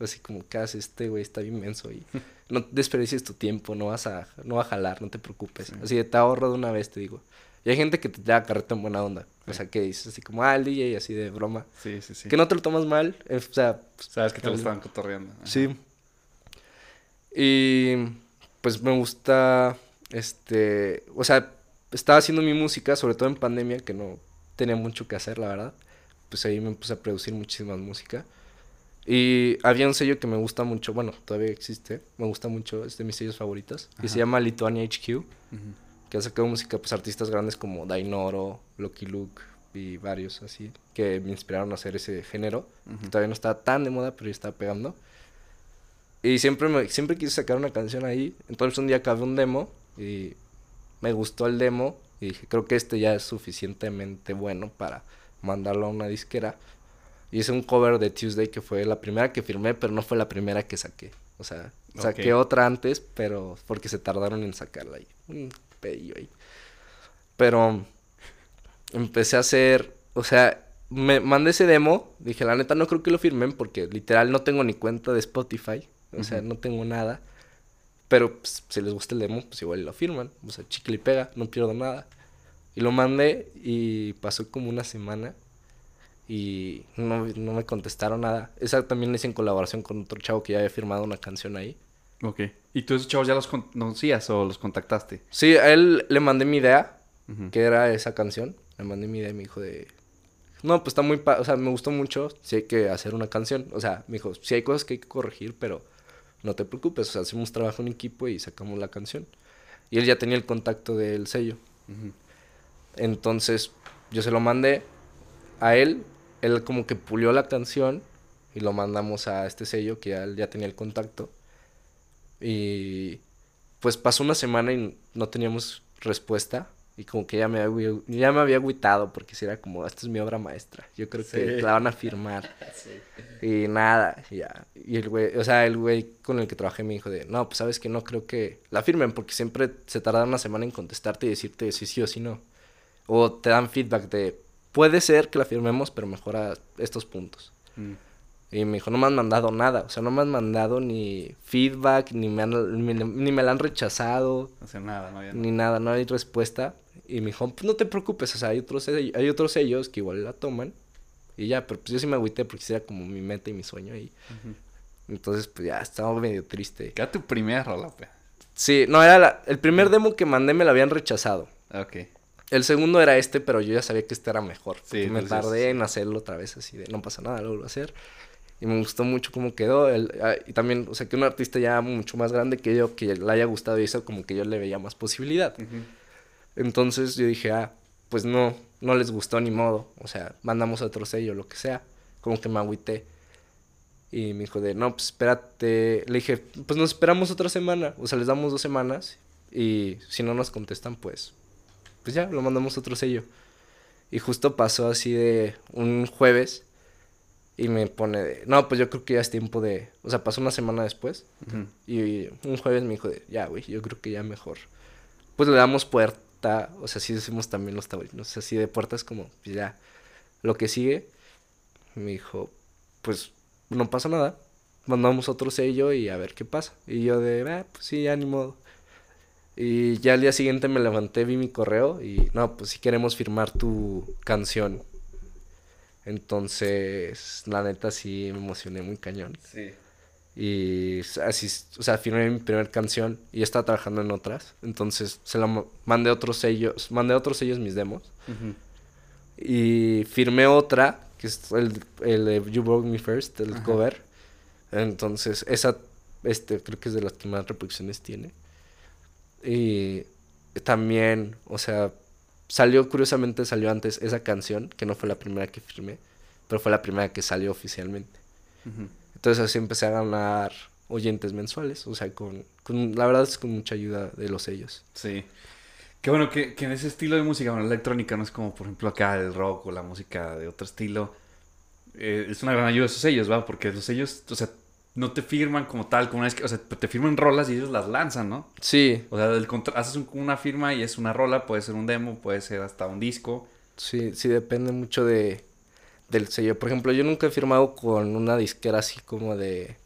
A: así como, ¿qué hace este güey? Está bien menso y no desperdicies tu tiempo, no vas a, no va a jalar, no te preocupes.
B: Sí.
A: Así de, te ahorro de una vez, te digo. Y hay gente que te da carreta en buena onda. O sea, que dices así como, ah, el DJ, así de broma.
B: Sí, sí, sí.
A: Que no te lo tomas mal, eh, o sea... pues,
B: Sabes que te lo estaban cotorreando. Ajá.
A: Sí. Y pues me gusta, este, o sea, estaba haciendo mi música, sobre todo en pandemia, que no tenía mucho que hacer, la verdad. Pues ahí me puse a producir muchísima música. Y había un sello que me gusta mucho, bueno, todavía existe, me gusta mucho, es de mis sellos favoritos, que se llama Lituania HQ,
B: Ujú.
A: Que ha sacado música, pues artistas grandes como Dainoro, Lucky Luke y varios así, que me inspiraron a hacer ese género que
B: Ujú.
A: todavía no estaba tan de moda, pero ya estaba pegando. Y siempre, me, siempre quise sacar una canción ahí. Entonces un día acabé un demo y me gustó el demo. Y dije, creo que este ya es suficientemente bueno para mandarlo a una disquera. Y hice un cover de Tuesday que fue la primera que firmé, pero no fue la primera que saqué. O sea, saqué
B: Ok.
A: otra antes, pero porque se tardaron en sacarla ahí. Un pedillo ahí. Pero empecé a hacer, o sea, me mandé ese demo, dije, la neta no creo que lo firmen porque literal no tengo ni cuenta de Spotify, o sea, no tengo nada. Pero pues, si les gusta el demo, pues igual lo firman, o sea, chicle y pega, no pierdo nada. Y lo mandé y pasó como una semana y no, no me contestaron nada. Esa también la hice en colaboración con otro chavo que ya había firmado una canción ahí.
B: Ok. ¿Y tú esos chavos ya los conocías o los contactaste?
A: Sí, a él le mandé mi idea, que era esa canción. Le mandé mi idea y me dijo de... No, pues está muy... pa- O sea, me gustó mucho. Si hay que hacer una canción. O sea, me dijo, sí hay cosas que hay que corregir, pero no te preocupes. O sea, hacemos trabajo en equipo y sacamos la canción. Y él ya tenía el contacto del sello. Entonces, yo se lo mandé a él. Él como que pulió la canción y lo mandamos a este sello que ya, ya tenía el contacto. Y pues pasó una semana y no teníamos respuesta. Y como que ya me había, ya me había agüitado porque si era como, esta es mi obra maestra. Yo creo que la van a firmar. Y nada, ya. Y el güey, o sea, el güey con el que trabajé me dijo de, no, pues sabes que no creo que la firmen porque siempre se tarda una semana en contestarte y decirte si sí o si no. O te dan feedback de, puede ser que la firmemos, pero mejora estos puntos.
B: Mm.
A: Y me dijo, no me han mandado nada, o sea, no me han mandado ni feedback, ni me, han, ni, ni me la han rechazado,
B: No sé nada, no había
A: ni nada, no hay respuesta. Y me dijo, pues no te preocupes, o sea, hay otros, hay otros sellos que igual la toman. Y ya, pero pues yo sí me agüité porque era como mi meta y mi sueño ahí. Entonces, pues ya, estaba medio triste.
B: ¿Qué era tu primera rola?
A: Sí, no, era la- el primer demo que mandé me lo habían rechazado.
B: Ok.
A: El segundo era este, pero yo ya sabía que este era mejor.
B: Sí,
A: me
B: entonces,
A: tardé en hacerlo otra vez así de no pasa nada, lo vuelvo a hacer. Y me gustó mucho cómo quedó. El- ah, y también, o sea, que un artista ya mucho más grande que yo, que le haya gustado eso, como que yo le veía más posibilidad.
B: Ujú.
A: Entonces yo dije, ah, pues no, no les gustó ni modo. O sea, mandamos a otro sello, lo que sea. Como que me agüité. Y me dijo de, no, pues espérate. Le dije, pues nos esperamos otra semana. O sea, les damos dos semanas. Y si no nos contestan, pues, pues ya, lo mandamos a otro sello. Y justo pasó así de un jueves. Y me pone de, no, pues yo creo que ya es tiempo de, o sea, pasó una semana después. Y un jueves me dijo de, ya, güey, yo creo que ya mejor. Pues le damos puerta, o sea, sí decimos también los taurinos, así de puertas como, pues ya, lo que sigue. Me dijo, pues no pasa nada, mandamos otro sello y a ver qué pasa. Y yo de, ah, pues sí, ya ni modo. Y ya al día siguiente me levanté, vi mi correo y, no, pues si queremos firmar tu canción. Entonces, la neta sí me emocioné muy cañón.
B: Sí.
A: Y así, o sea, firmé mi primera canción y ya estaba trabajando en otras. Entonces se la ma- mandé a otros sellos, mandé otros sellos mis demos. Y firmé otra, que es el, el de You Broke Me First, el
B: Ajá.
A: cover. Entonces, esa, este, creo que es de las que más reproducciones tiene. Y también, o sea, salió, curiosamente salió antes esa canción, que no fue la primera que firmé, pero fue la primera que salió oficialmente. Entonces así empecé a ganar oyentes mensuales, o sea, con, con la verdad es con mucha ayuda de los sellos.
B: Sí. Qué bueno que, que en ese estilo de música, bueno, la electrónica no es como, por ejemplo, acá el rock o la música de otro estilo. Eh, es una gran ayuda esos sellos, ¿va? Porque los sellos, o sea, no te firman como tal, como una vez que, o sea, te firman rolas y ellos las lanzan, ¿no?
A: Sí,
B: O sea, contra- haces un- una firma y es una rola, puede ser un demo, puede ser hasta un disco.
A: sí, sí depende mucho de del sello. Por ejemplo, yo nunca he firmado con una disquera así como de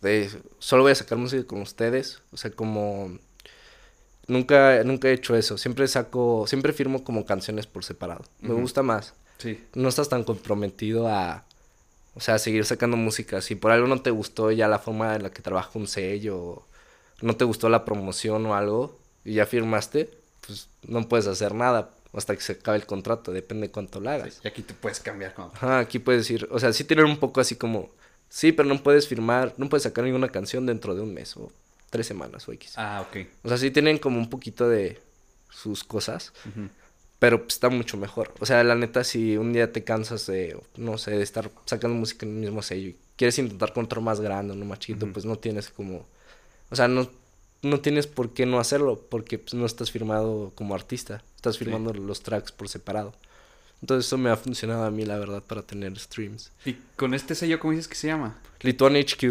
A: de solo voy a sacar música con ustedes, o sea, como nunca nunca he hecho eso. Siempre saco, siempre firmo como canciones por separado. Me gusta más.
B: Sí.
A: no estás tan comprometido a, o sea, seguir sacando música. Si por algo no te gustó ya la forma en la que trabaja un sello, o no te gustó la promoción o algo, y ya firmaste, pues no puedes hacer nada hasta que se acabe el contrato, depende cuánto lo hagas.
B: Y aquí te puedes cambiar cuando...
A: Ajá, aquí puedes decir, o sea, sí tienen un poco así como, sí, pero no puedes firmar, no puedes sacar ninguna canción dentro de un mes o tres semanas o X.
B: Ah, ok.
A: O sea, sí tienen como un poquito de sus cosas.
B: Ujú.
A: Pero pues, está mucho mejor. O sea, la neta, si un día te cansas de, no sé, de estar sacando música en el mismo sello y quieres intentar con otro más grande, uno más chiquito, pues no tienes como... O sea, no, no tienes por qué no hacerlo, porque pues, no estás firmado como artista. Estás firmando los tracks por separado. Entonces eso me ha funcionado a mí, la verdad, para tener streams.
B: Y con este sello, ¿cómo dices que se llama?
A: Lituan HQ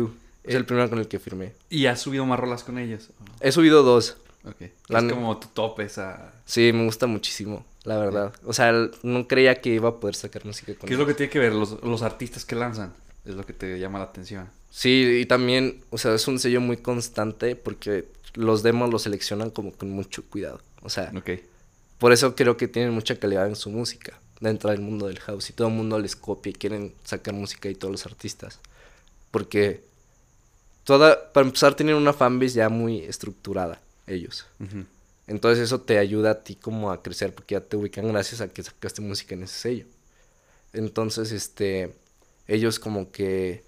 A: es el primero con el que firmé.
B: Y has subido más rolas con ellos.
A: He subido dos.
B: Ok.
A: La
B: es como tu top esa...
A: Sí, me gusta muchísimo, la verdad. O sea, no creía que iba a poder sacar música con
B: ¿Qué es lo que tiene que ver? Los, los artistas que lanzan. Es lo que te llama la atención.
A: Sí, y también, o sea, es un sello muy constante porque los demos los seleccionan como con mucho cuidado. O sea,
B: Ok.
A: por eso creo que tienen mucha calidad en su música dentro del mundo del house y todo el mundo les copia y quieren sacar música y todos los artistas. Porque toda, para empezar, tienen una fanbase ya muy estructurada, ellos. Entonces eso te ayuda a ti como a crecer porque ya te ubican gracias a que sacaste música en ese sello. Entonces, este, ellos como que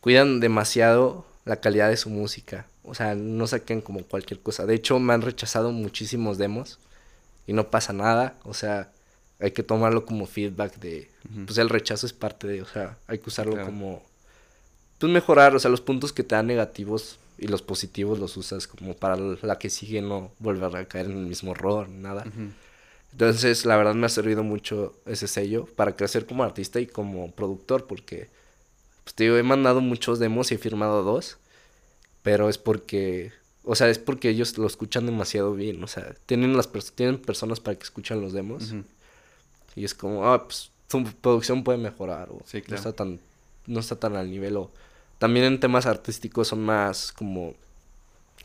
A: cuidan demasiado la calidad de su música. O sea, no saquen como cualquier cosa. De hecho, me han rechazado muchísimos demos y no pasa nada. O sea, hay que tomarlo como feedback de, pues el rechazo es parte de, o sea, hay que usarlo
B: Claro.
A: como, pues mejorar, o sea, los puntos que te dan negativos y los positivos los usas como para la que sigue no volver a caer en el mismo error, nada.
B: Ujú.
A: Entonces, la verdad me ha servido mucho ese sello para crecer como artista y como productor, porque, pues te digo, he mandado muchos demos y he firmado dos, pero es porque, o sea, es porque ellos lo escuchan demasiado bien, o sea, tienen las pers- tienen personas para que escuchan los demos
B: Ujú.
A: y es como, ah, pues tu producción puede mejorar o
B: Sí,
A: no
B: claro.
A: está tan no está tan al nivel o también en temas artísticos son más como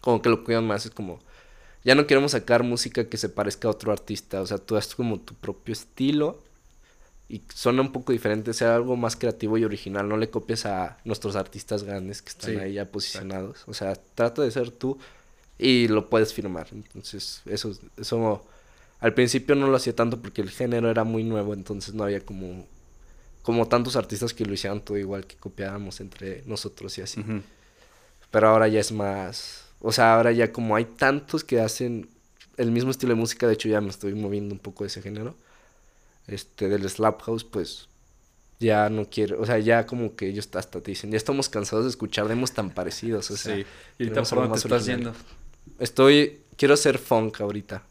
A: como que lo cuidan más, es como ya no queremos sacar música que se parezca a otro artista, o sea, tú haces como tu propio estilo y suena un poco diferente, sea algo más creativo y original, no le copies a nuestros artistas grandes que están
B: Sí,
A: ahí ya posicionados, o sea, trata de ser tú y lo puedes firmar, entonces eso eso al principio no lo hacía tanto porque el género era muy nuevo, entonces no había como como tantos artistas que lo hicieran todo igual que copiáramos entre nosotros y así. Pero ahora ya es más, o sea, ahora ya como hay tantos que hacen el mismo estilo de música, de hecho ya me estoy moviendo un poco de ese género. Este del slap house, pues ya no quiero, o sea, ya como que ellos hasta te dicen, ya estamos cansados de escuchar demos tan parecidos, o sea,
B: sí. ¿Y dónde te estás yendo?
A: Estoy quiero hacer funk ahorita.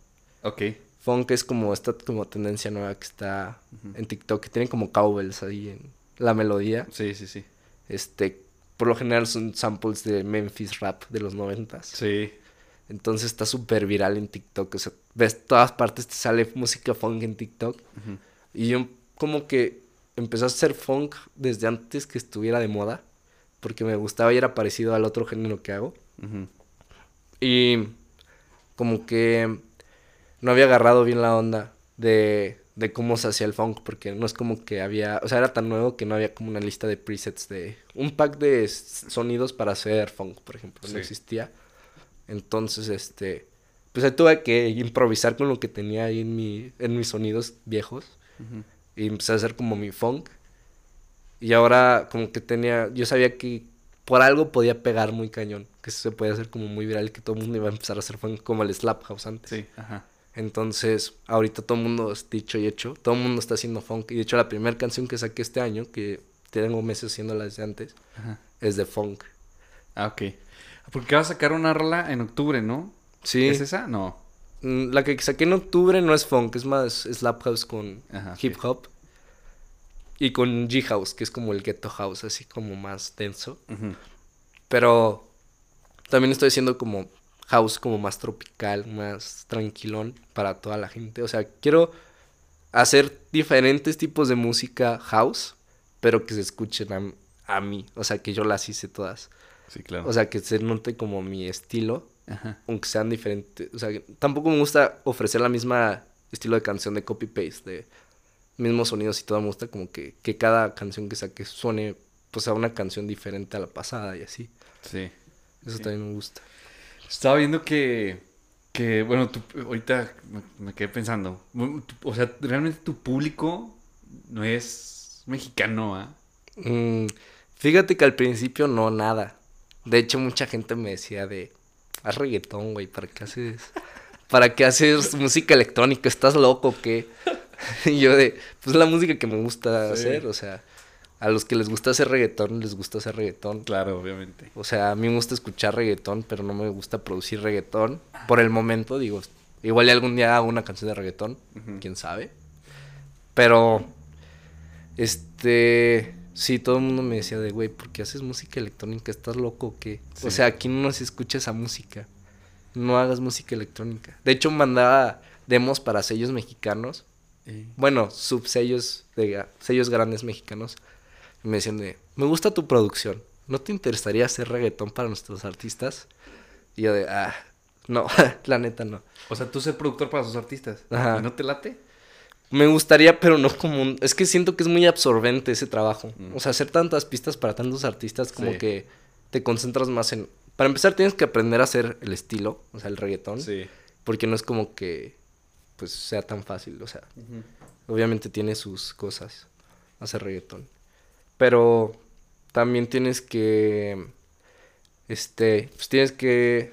B: Ok.
A: Funk es como esta como tendencia nueva que está en TikTok, que tienen como cowbells ahí en la melodía.
B: Sí, sí, sí.
A: Este, por lo general son samples de Memphis rap de los noventas.
B: Sí.
A: Entonces está súper viral en TikTok. O sea, ves todas partes, te sale música funk en TikTok. Y yo como que empecé a hacer funk desde antes que estuviera de moda. Porque me gustaba y era parecido al otro género que hago. Y como que no había agarrado bien la onda de, de cómo se hacía el funk, porque no es como que había, o sea, era tan nuevo que no había como una lista de presets de un pack de sonidos para hacer funk, por ejemplo,
B: Sí.
A: no existía. Entonces, este, pues ahí tuve que improvisar con lo que tenía ahí en, mi, en mis sonidos viejos y empecé a hacer como mi funk. Y ahora como que tenía, yo sabía que por algo podía pegar muy cañón. Que se podía hacer como muy viral y que todo el mundo iba a empezar a hacer funk como el Slap House antes.
B: Sí, ajá.
A: Entonces, ahorita todo el mundo es dicho y hecho. Todo el mundo está haciendo funk. Y de hecho, la primera canción que saqué este año, que tengo meses haciéndola desde antes,
B: Ajá.
A: es de funk.
B: Ah, ok. Porque vas a sacar una rola en octubre, ¿no?
A: Sí.
B: ¿Es esa? No.
A: Mm, La que saqué en octubre no es funk, es más slap house con
B: Ajá,
A: hip hop. Y con G house, que es como el ghetto house, así como más denso. Pero también estoy haciendo como house como más tropical, más tranquilón para toda la gente. O sea, quiero hacer diferentes tipos de música house, pero que se escuchen a, a mí. O sea, que yo las hice todas.
B: Sí, claro.
A: O sea, que se note como mi estilo
B: Ajá.
A: aunque sean diferentes. O sea, que tampoco me gusta ofrecer la misma estilo de canción de copy-paste, de mismos sonidos y todo. Me gusta como que, que cada canción que saque suene, pues, a una canción diferente a la pasada y así.
B: Sí.
A: Eso
B: Sí.
A: también me gusta.
B: Estaba viendo que, que bueno, tú, ahorita me, me quedé pensando. O sea, realmente tu público no es mexicano, ¿ah?
A: Mm, fíjate que al principio no, nada. De hecho, mucha gente me decía de, haz reggaetón, güey, ¿para qué haces, para qué haces música electrónica? ¿Estás loco o qué? Y yo de, pues la música que me gusta
B: Sí.
A: hacer, o sea, a los que les gusta hacer reggaetón, les gusta hacer reggaetón.
B: Claro, obviamente.
A: O sea, a mí me gusta escuchar reggaetón, pero no me gusta producir reggaetón. Por el momento, digo, igual algún día hago una canción de reggaetón, quién sabe. Pero, este, sí, todo el mundo me decía de, güey, ¿por qué haces música electrónica? ¿Estás loco o qué?
B: Sí.
A: O sea, aquí no se escucha esa música. No hagas música electrónica. De hecho, mandaba demos para sellos mexicanos. Bueno, subsellos de sellos grandes mexicanos. Y me decían de, me gusta tu producción. ¿No te interesaría hacer reggaetón para nuestros artistas? Y yo de, ah, no, la neta no.
B: O sea, tú ser productor para sus artistas.
A: Ajá.
B: ¿Y no te late?
A: Me gustaría, pero no como un... Es que siento que es muy absorbente ese trabajo.
B: Mm.
A: O sea, hacer tantas pistas para tantos artistas como
B: Sí.
A: que te concentras más en... Para empezar tienes que aprender a hacer el estilo, o sea, el reggaetón.
B: Sí.
A: Porque no es como que, pues, sea tan fácil. O sea, obviamente tiene sus cosas hacer reggaetón. Pero también tienes que... Este, pues tienes que...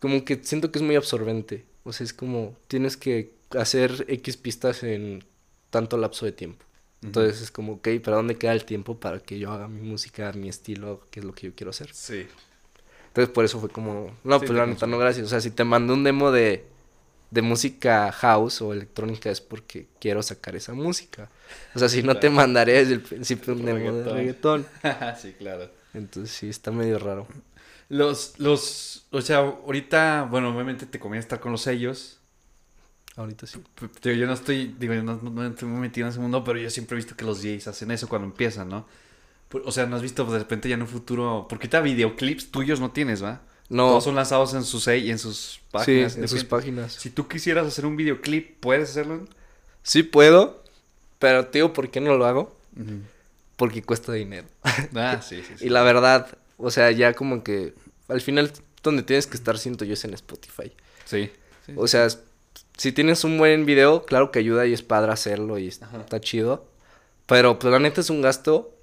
A: Como que siento que es muy absorbente. O sea, es como, tienes que hacer X pistas en tanto lapso de tiempo. Entonces es como, ok, pero ¿dónde queda el tiempo para que yo haga mi música, mi estilo, que es lo que yo quiero hacer?
B: Sí.
A: Entonces por eso fue como, no,
B: Sí,
A: pues la neta no, gracias. O sea, si te mando un demo de, de música house o electrónica es porque quiero sacar esa música. O sea, si no te mandaré desde el principio un demo de
B: Reggaetón. sí, claro.
A: Entonces sí, está medio raro.
B: Los, los, o sea, ahorita, bueno, obviamente te conviene estar con los sellos.
A: Ahorita sí.
B: Digo, yo no estoy, digo, yo no, no- no estoy muy metido en ese mundo, pero yo siempre he visto que los DJs hacen eso cuando empiezan, ¿no? O sea, ¿no has visto de repente ya en un futuro? Porque ahorita videoclips tuyos no tienes, ¿va?
A: No,
B: Todos son lanzados en sus, en sus
A: sí,
B: páginas.
A: en sus páginas.
B: Si tú quisieras hacer un videoclip, ¿puedes hacerlo?
A: Sí puedo, pero te digo por qué no lo hago. Porque cuesta dinero.
B: Ah, sí, sí, sí.
A: Y la verdad, o sea, ya como que al final donde tienes que estar, siento yo, es en Spotify.
B: Sí. sí.
A: O sea, si tienes un buen video, claro que ayuda y es padre hacerlo y está chido. Pero pues la neta es un gasto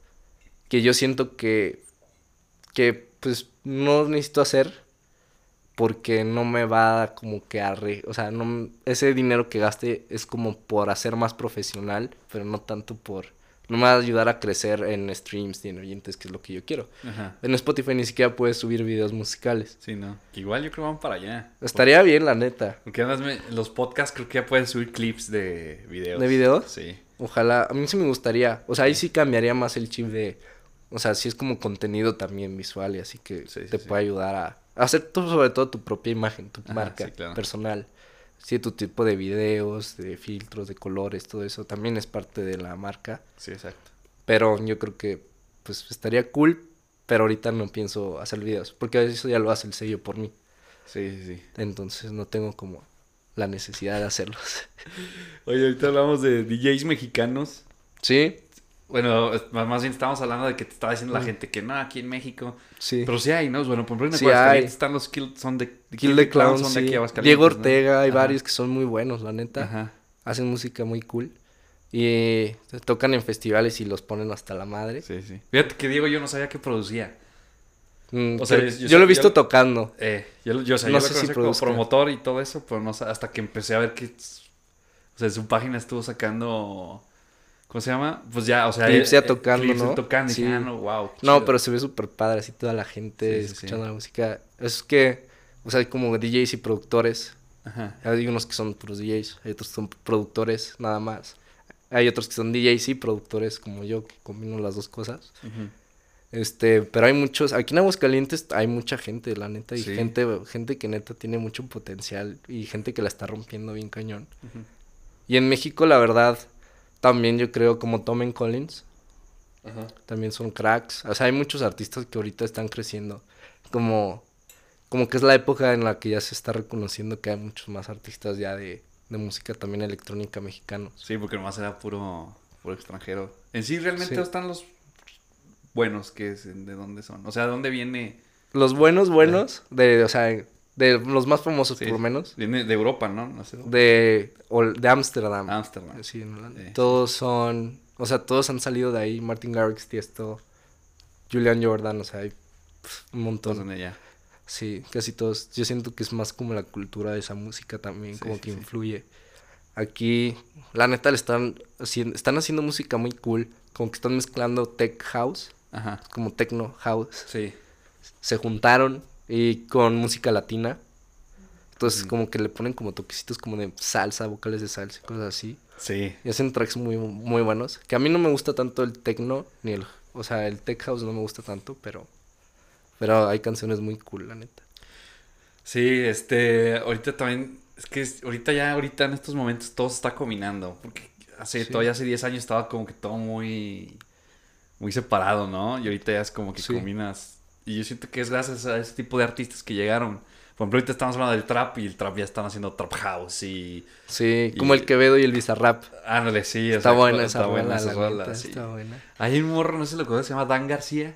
A: que yo siento que, que pues no necesito hacer porque no me va como que a re- o sea, no, ese dinero que gaste es como por hacer más profesional, pero no tanto por, no me va a ayudar a crecer en streams y en oyentes, que es lo que yo quiero.
B: Ajá.
A: En Spotify ni siquiera puedes subir videos musicales.
B: Sí, no. Igual yo creo que van para allá.
A: Estaría bien, la neta.
B: Porque además me- los podcasts creo que ya puedes subir clips de videos.
A: ¿De videos?
B: Sí.
A: Ojalá, a mí sí me gustaría. O sea, ahí sí cambiaría más el chip de. O sea, sí es como contenido también visual y así que
B: Sí,
A: te
B: sí.
A: puede ayudar a, a hacer tú, sobre todo tu propia imagen, tu
B: Ajá,
A: marca
B: claro.
A: personal. Sí, tu tipo de videos, de filtros, de colores, todo eso también es parte de la marca.
B: Sí, exacto.
A: Pero yo creo que pues estaría cool, pero ahorita no pienso hacer videos, porque eso ya lo hace el sello por mí.
B: Sí, sí, sí.
A: Entonces no tengo como la necesidad de hacerlos.
B: Oye, ahorita hablamos de DJs mexicanos.
A: sí,
B: Bueno, más bien estamos hablando de que te estaba diciendo la gente que no, aquí en México.
A: sí.
B: Pero sí hay, ¿no? Bueno, por ejemplo, en Aguascalientes están los Kill, son de,
A: Kill the Clown,
B: son de
A: sí.
B: aquí, Aguascalientes,
A: Diego
B: ¿no?
A: Ortega, hay
B: Ajá.
A: varios que son muy buenos, la neta.
B: Ajá.
A: Hacen música muy cool. Y eh, tocan en festivales y los ponen hasta la madre.
B: Sí, sí. Fíjate que Diego yo no sabía que producía.
A: Mm,
B: O sea, yo-
A: yo,
B: yo-
A: lo he visto
B: yo-
A: tocando.
B: Eh, yo, yo, o sea,
A: No
B: yo
A: sé
B: lo
A: si
B: como promotor y todo eso, pero no hasta que empecé a ver que... O sea, su página estuvo sacando... ¿Cómo se llama? Pues ya, o sea...
A: Clips ya tocando, ¿no?
B: tocando, y
A: Sí.
B: ah, no, wow.
A: No, pero se ve súper padre, así toda la gente
B: Sí, sí,
A: escuchando la música. Es que, o sea, hay como DJs y productores.
B: Ajá.
A: Hay unos que son puros DJs, hay otros que son productores, nada más. Hay otros que son DJs y productores como yo, que combino las dos cosas. Este, pero hay muchos, aquí en Aguascalientes hay mucha gente, la neta, y
B: Sí.
A: gente, gente que neta tiene mucho potencial y gente que la está rompiendo bien cañón. Y en México, la verdad, también yo creo como Tom Collins,
B: Ajá.
A: también son cracks. O sea, hay muchos artistas que ahorita están creciendo. Como, como que es la época en la que ya se está reconociendo que hay muchos más artistas ya de, de música también electrónica mexicanos.
B: Sí, porque nomás era puro, puro extranjero. En sí, realmente
A: Sí.
B: están los buenos, que es, de dónde son. O sea, ¿de dónde viene?
A: Los buenos, buenos, de, o sea, de los más famosos
B: Sí,
A: por lo menos,
B: Viene de Europa, ¿no? No sé.
A: de, Hol- de Ámsterdam.
B: Ámsterdam.
A: Sí, en Holanda.
B: Sí.
A: Todos son, o sea, todos han salido de ahí. Martin Garrix, Tiesto, Julian Jordan, o sea, hay pf, un montón.
B: Ella.
A: Sí, casi todos. Yo siento que es más como la cultura de esa música también,
B: Sí,
A: como que influye. Aquí, la neta, le están haciendo, están haciendo música muy cool, como que están mezclando tech house,
B: Ajá.
A: como techno house.
B: Sí.
A: Se juntaron y con música latina. Entonces, como que le ponen como toquecitos como de salsa, vocales de salsa y cosas así.
B: Sí.
A: Y hacen tracks muy, muy buenos. Que a mí no me gusta tanto el techno, ni el... O sea, el tech house no me gusta tanto, pero... Pero hay canciones muy cool, la neta.
B: Sí, este, ahorita también, es que ahorita ya, ahorita en estos momentos todo se está combinando, porque hace,
A: Sí.
B: todavía hace 10 años estaba como que todo muy, muy separado, ¿no? Y ahorita ya es como que
A: Sí.
B: combinas, y yo siento que es gracias a ese tipo de artistas que llegaron. Por ejemplo, ahorita estamos hablando del trap y el trap ya están haciendo trap house y,
A: Sí,
B: Y-
A: como el Quevedo y el Bizarrap.
B: ándale, sí. o
A: Está
B: sea,
A: buena
B: está
A: esa
B: buena
A: rola,
B: sí.
A: está buena.
B: Hay un morro, no sé lo que se llama Dan García,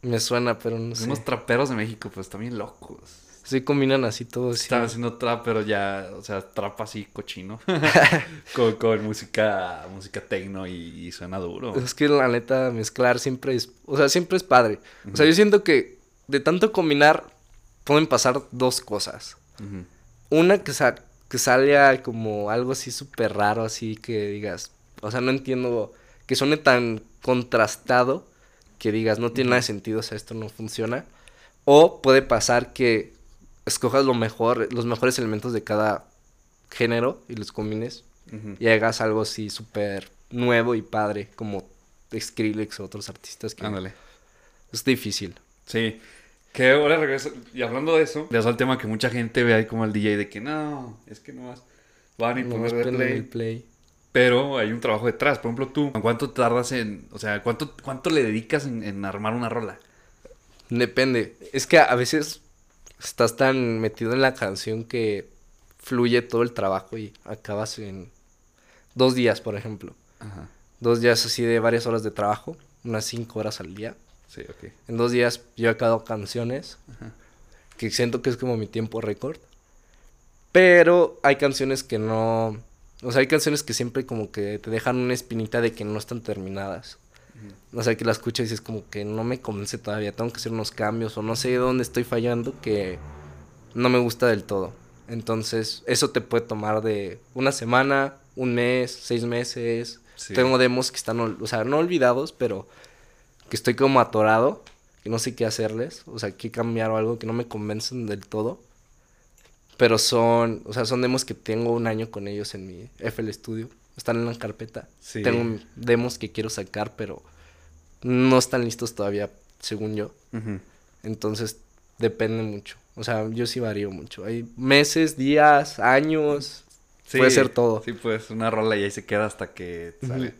A: Me suena, pero no sé.
B: unos traperos de México, pues también locos.
A: Sí, combinan así todo. sí.
B: Están haciendo trap, pero ya, o sea, trap así cochino. con, con música, música tecno y, y suena duro.
A: Es que la neta, mezclar siempre es... O sea, siempre es padre. O sea, yo siento que de tanto combinar pueden pasar dos cosas. Una que, sa- que salga como algo así súper raro, así que digas... O sea, no entiendo... Que suene tan contrastado que digas, no tiene nada de sentido, o sea, esto no funciona. O puede pasar que escojas lo mejor, los mejores elementos de cada género y los combines y hagas algo así súper nuevo y padre, como Skrillex o otros artistas que
B: Ándale.
A: es difícil.
B: Sí. Que ahora regreso. Y hablando de eso, regreso al tema que mucha gente ve ahí como el DJ de que no, es que no vas. Van y poner de
A: prenden
B: play.
A: el play.
B: Pero hay un trabajo detrás. Por ejemplo, tú, ¿cuánto tardas en. O sea, ¿cuánto, cuánto le dedicas en, en armar una rola?
A: Depende. Es que a veces estás tan metido en la canción que fluye todo el trabajo y acabas en dos días, por ejemplo.
B: Ajá.
A: Dos días así de varias horas de trabajo, unas cinco horas al día.
B: Sí, ok.
A: En dos días yo he acabado canciones,
B: Ajá.
A: que siento que es como mi tiempo récord. Pero hay canciones que no... O sea, hay canciones que siempre como que te dejan una espinita de que no están terminadas. O sea, que la escuchas y dices como que no me convence todavía, tengo que hacer unos cambios o no sé dónde estoy fallando que no me gusta del todo. Entonces, eso te puede tomar de una semana, un mes, seis meses.
B: Sí.
A: Tengo demos que están, o sea, no olvidados, pero que estoy como atorado, que no sé qué hacerles, o sea, que cambiar o algo que no me convencen del todo. Pero son, o sea, son demos que tengo un año con ellos en mi FL Studio. Están en la carpeta.
B: Sí.
A: Tengo demos que quiero sacar, pero no están listos todavía, según yo. Entonces, depende mucho. O sea, yo sí varío mucho. Hay meses, días, años. Puede ser todo.
B: Sí, pues una rola y ahí se queda hasta que sale.
A: Ujú.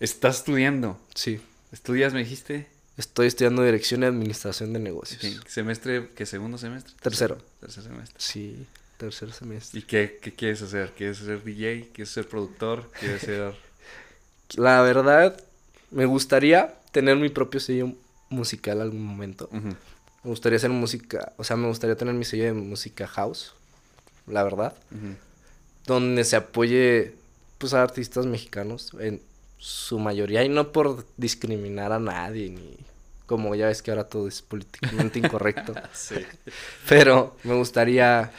B: Estás estudiando.
A: Sí.
B: ¿Estudias, me dijiste?
A: Estoy estudiando Dirección y Administración de Negocios.
B: ¿Qué semestre? ¿Qué segundo semestre?
A: Tercero.
B: Tercer semestre.
A: Sí, tercer semestre.
B: ¿Y qué, qué quieres hacer? ¿Quieres ser DJ? ¿Quieres ser productor? ¿Quieres ser...?
A: La verdad, me gustaría tener mi propio sello musical algún momento. Me gustaría hacer música, o sea, me gustaría tener mi sello de música house, la verdad, donde se apoye pues a artistas mexicanos en su mayoría y no por discriminar a nadie ni como ya ves que ahora todo es políticamente incorrecto.
B: Sí.
A: Pero me gustaría,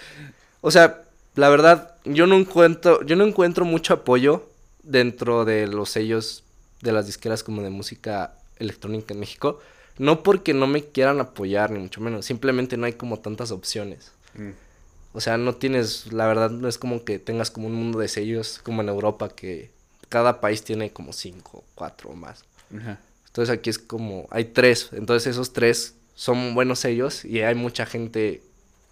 A: o sea, la verdad, yo no encuentro, yo no encuentro mucho apoyo dentro de los sellos de las disqueras como de música electrónica en México. No porque no me quieran apoyar, ni mucho menos. Simplemente no hay como tantas opciones.
B: Mm.
A: O sea, no tienes, la verdad, no es como que tengas como un mundo de sellos como en Europa, que cada país tiene como cinco, cuatro o más.
B: Ajá.
A: Entonces aquí es como, hay tres, entonces esos tres son buenos sellos y hay mucha gente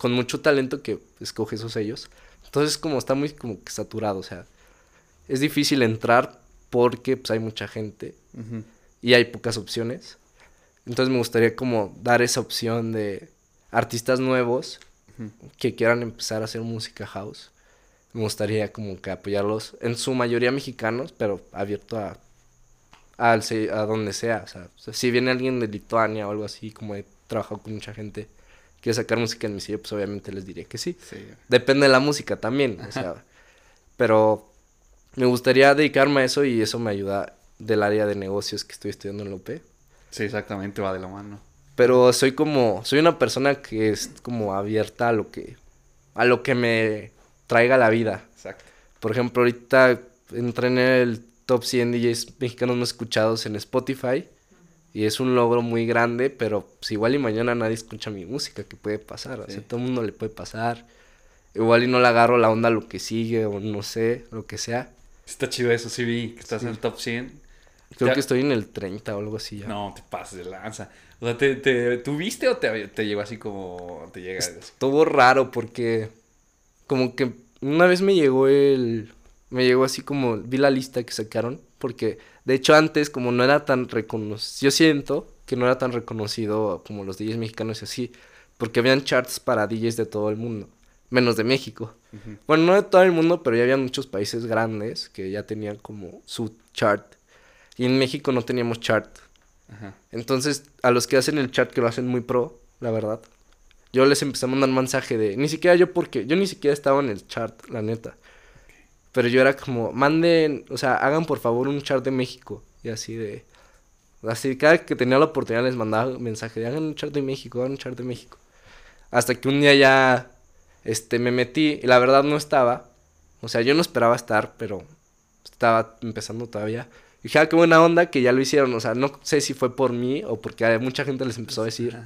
A: con mucho talento que escoge esos sellos. Entonces como está muy como que saturado, o sea, es difícil entrar porque pues hay mucha gente y hay pocas opciones. Entonces me gustaría como dar esa opción de artistas nuevos que quieran empezar a hacer música house. Me gustaría como que apoyarlos, en su mayoría mexicanos, pero abierto a, al se- a donde sea, o sea, si viene alguien de Lituania o algo así, como he trabajado con mucha gente, quiere sacar música en mi sello, pues obviamente les diré que sí.
B: Sí.
A: Depende de la música también, o sea, pero me gustaría dedicarme a eso y eso me ayuda del área de negocios que estoy estudiando en la UP.
B: Sí, exactamente, va de la mano.
A: Pero soy como, soy una persona que es como abierta a lo que, a lo que me traiga la vida.
B: Exacto.
A: Por ejemplo, ahorita entré en el top 100 DJs mexicanos más escuchados en Spotify. Y es un logro muy grande, pero pues igual y mañana nadie escucha mi música, que puede pasar. O sea,
B: Sí.
A: todo el mundo le puede pasar. Igual y no le agarro la onda a lo que sigue, o no sé, lo que sea.
B: Está chido eso, sí vi que estás
A: Sí.
B: en el top 100.
A: Creo
B: Ya-
A: que estoy en el 30 o algo así ya.
B: No, te pases de lanza. O sea, ¿te, te, ¿tú viste o te, te llegó así como te llega?
A: Estuvo raro porque como que una vez me llegó el me llegó así como vi la lista que sacaron porque de hecho antes como no era tan reconocido yo siento que no era tan reconocido como los DJs mexicanos y así porque habían charts para DJs de todo el mundo menos de México. Bueno no de todo el mundo pero ya había muchos países grandes que ya tenían como su chart y en México no teníamos chart. Entonces, a los que hacen el chat, que lo hacen muy pro, la verdad, yo les empecé a mandar mensaje de, ni siquiera yo porque, yo ni siquiera estaba en el chat, la neta. Pero yo era como, manden, o sea, hagan por favor un chat de México. Y así de, así cada que tenía la oportunidad les mandaba mensaje de, hagan un chat de México, hagan un chat de México. Hasta que un día ya, este, me metí y la verdad no estaba. O sea, yo no esperaba estar, pero estaba empezando todavía. Y dije, ah, qué buena onda que ya lo hicieron. O sea, no sé si fue por mí o porque a mucha gente les empezó a decir.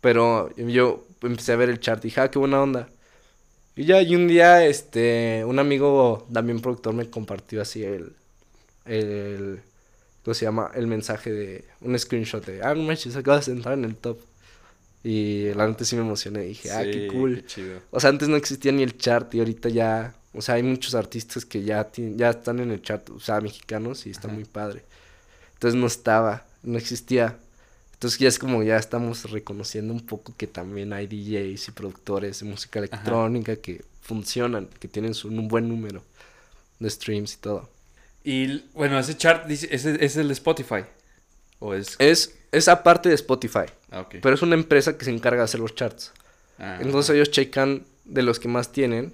A: Pero yo empecé a ver el chart y dije, ah, qué buena onda. Y ya, y un día, este, un amigo, también productor, me compartió así el, el, ¿cómo se llama? El mensaje de, un screenshot de, ah, no manches, acabas de entrar en el top. Y la neta sí me emocioné, dije, ah, qué cool.
B: Qué chido.
A: O sea, antes no existía ni el chart y ahorita ya, o sea, hay muchos artistas que ya, ya están en el chart, o sea, mexicanos y está
B: Ajá.
A: muy padre. Entonces no estaba, no existía. Entonces ya es como ya estamos reconociendo un poco que también hay DJs y productores de música electrónica que funcionan, que tienen su, un buen número de streams y todo.
B: Y bueno, ese chart dice, ¿es, es el de Spotify? ¿O es.?
A: Es, es aparte de Spotify,
B: Ah,
A: pero es una empresa que se encarga de hacer los charts.
B: Ah,
A: Entonces ellos checan de los que más tienen,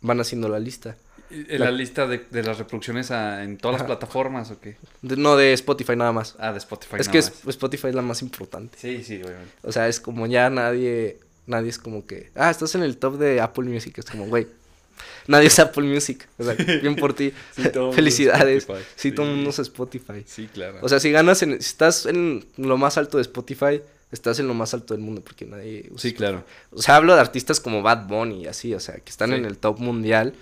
A: van haciendo la lista.
B: ¿Y ¿La, lista de, de las reproducciones a- en todas las plataformas o qué?
A: De- no de Spotify nada más.
B: Ah, de Spotify.
A: es
B: nada
A: que es-
B: más.
A: Spotify es la más importante.
B: Sí, sí, obviamente.
A: O sea, es como ya nadie, nadie es como que, ah, estás en el top de Apple Music. Es como, güey, nadie es Apple Music. O sea, bien por ti.
B: Sí,
A: Felicidades.
B: Spotify.
A: Sí, todo el mundo usa Spotify.
B: Sí, claro.
A: O sea, si ganas en, si estás en lo más alto de Spotify, estás en lo más alto del mundo porque nadie usa
B: sí, claro.
A: O sea, hablo de artistas como Bad Bunny y así, o sea, que están
B: Sí.
A: en el top mundial,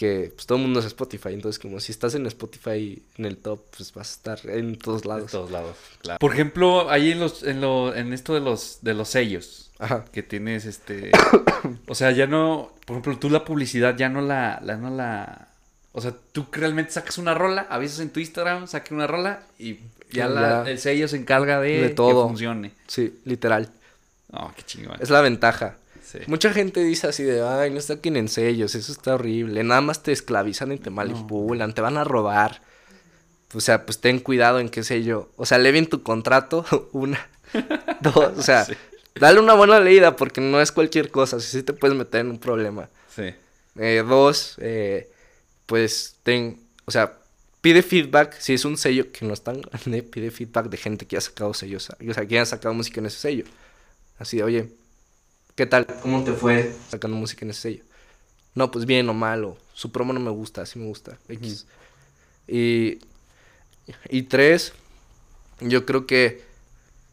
A: que pues todo el mundo es Spotify, entonces como si estás en Spotify en el top, pues vas a estar en todos lados.
B: todos lados. Claro. Por ejemplo, ahí en los, en lo, en esto de los, de los sellos.
A: Ajá.
B: que tienes este o sea ya no por ejemplo tú la publicidad ya no la, la no la o sea tú realmente sacas una rola avisas en tu Instagram saque una rola y ya,
A: Ya.
B: la- el sello se encarga de,
A: De todo.
B: que funcione
A: Sí, literal.
B: oh qué chingón
A: Es la ventaja.
B: Sí.
A: Mucha gente dice así de, ay, no saquen en sellos, eso está horrible. Nada más te esclavizan y te manipulan, te van a robar. O sea, pues ten cuidado en qué sello. O sea, lee bien tu contrato, una, dos, o sea,
B: Sí.
A: dale una buena leída porque no es cualquier cosa, si sí te puedes meter en un problema.
B: sí
A: Eh, dos, eh, pues ten, o sea, pide feedback, si es un sello que no es tan grande, pide feedback de gente que ha sacado sellos, o sea, que ha sacado música en ese sello. Así de, oye, ¿qué tal? ¿Cómo te fue sacando música en ese sello? No, pues bien o mal, o su promo no me gusta, sí me gusta, X. Y, y tres, yo creo que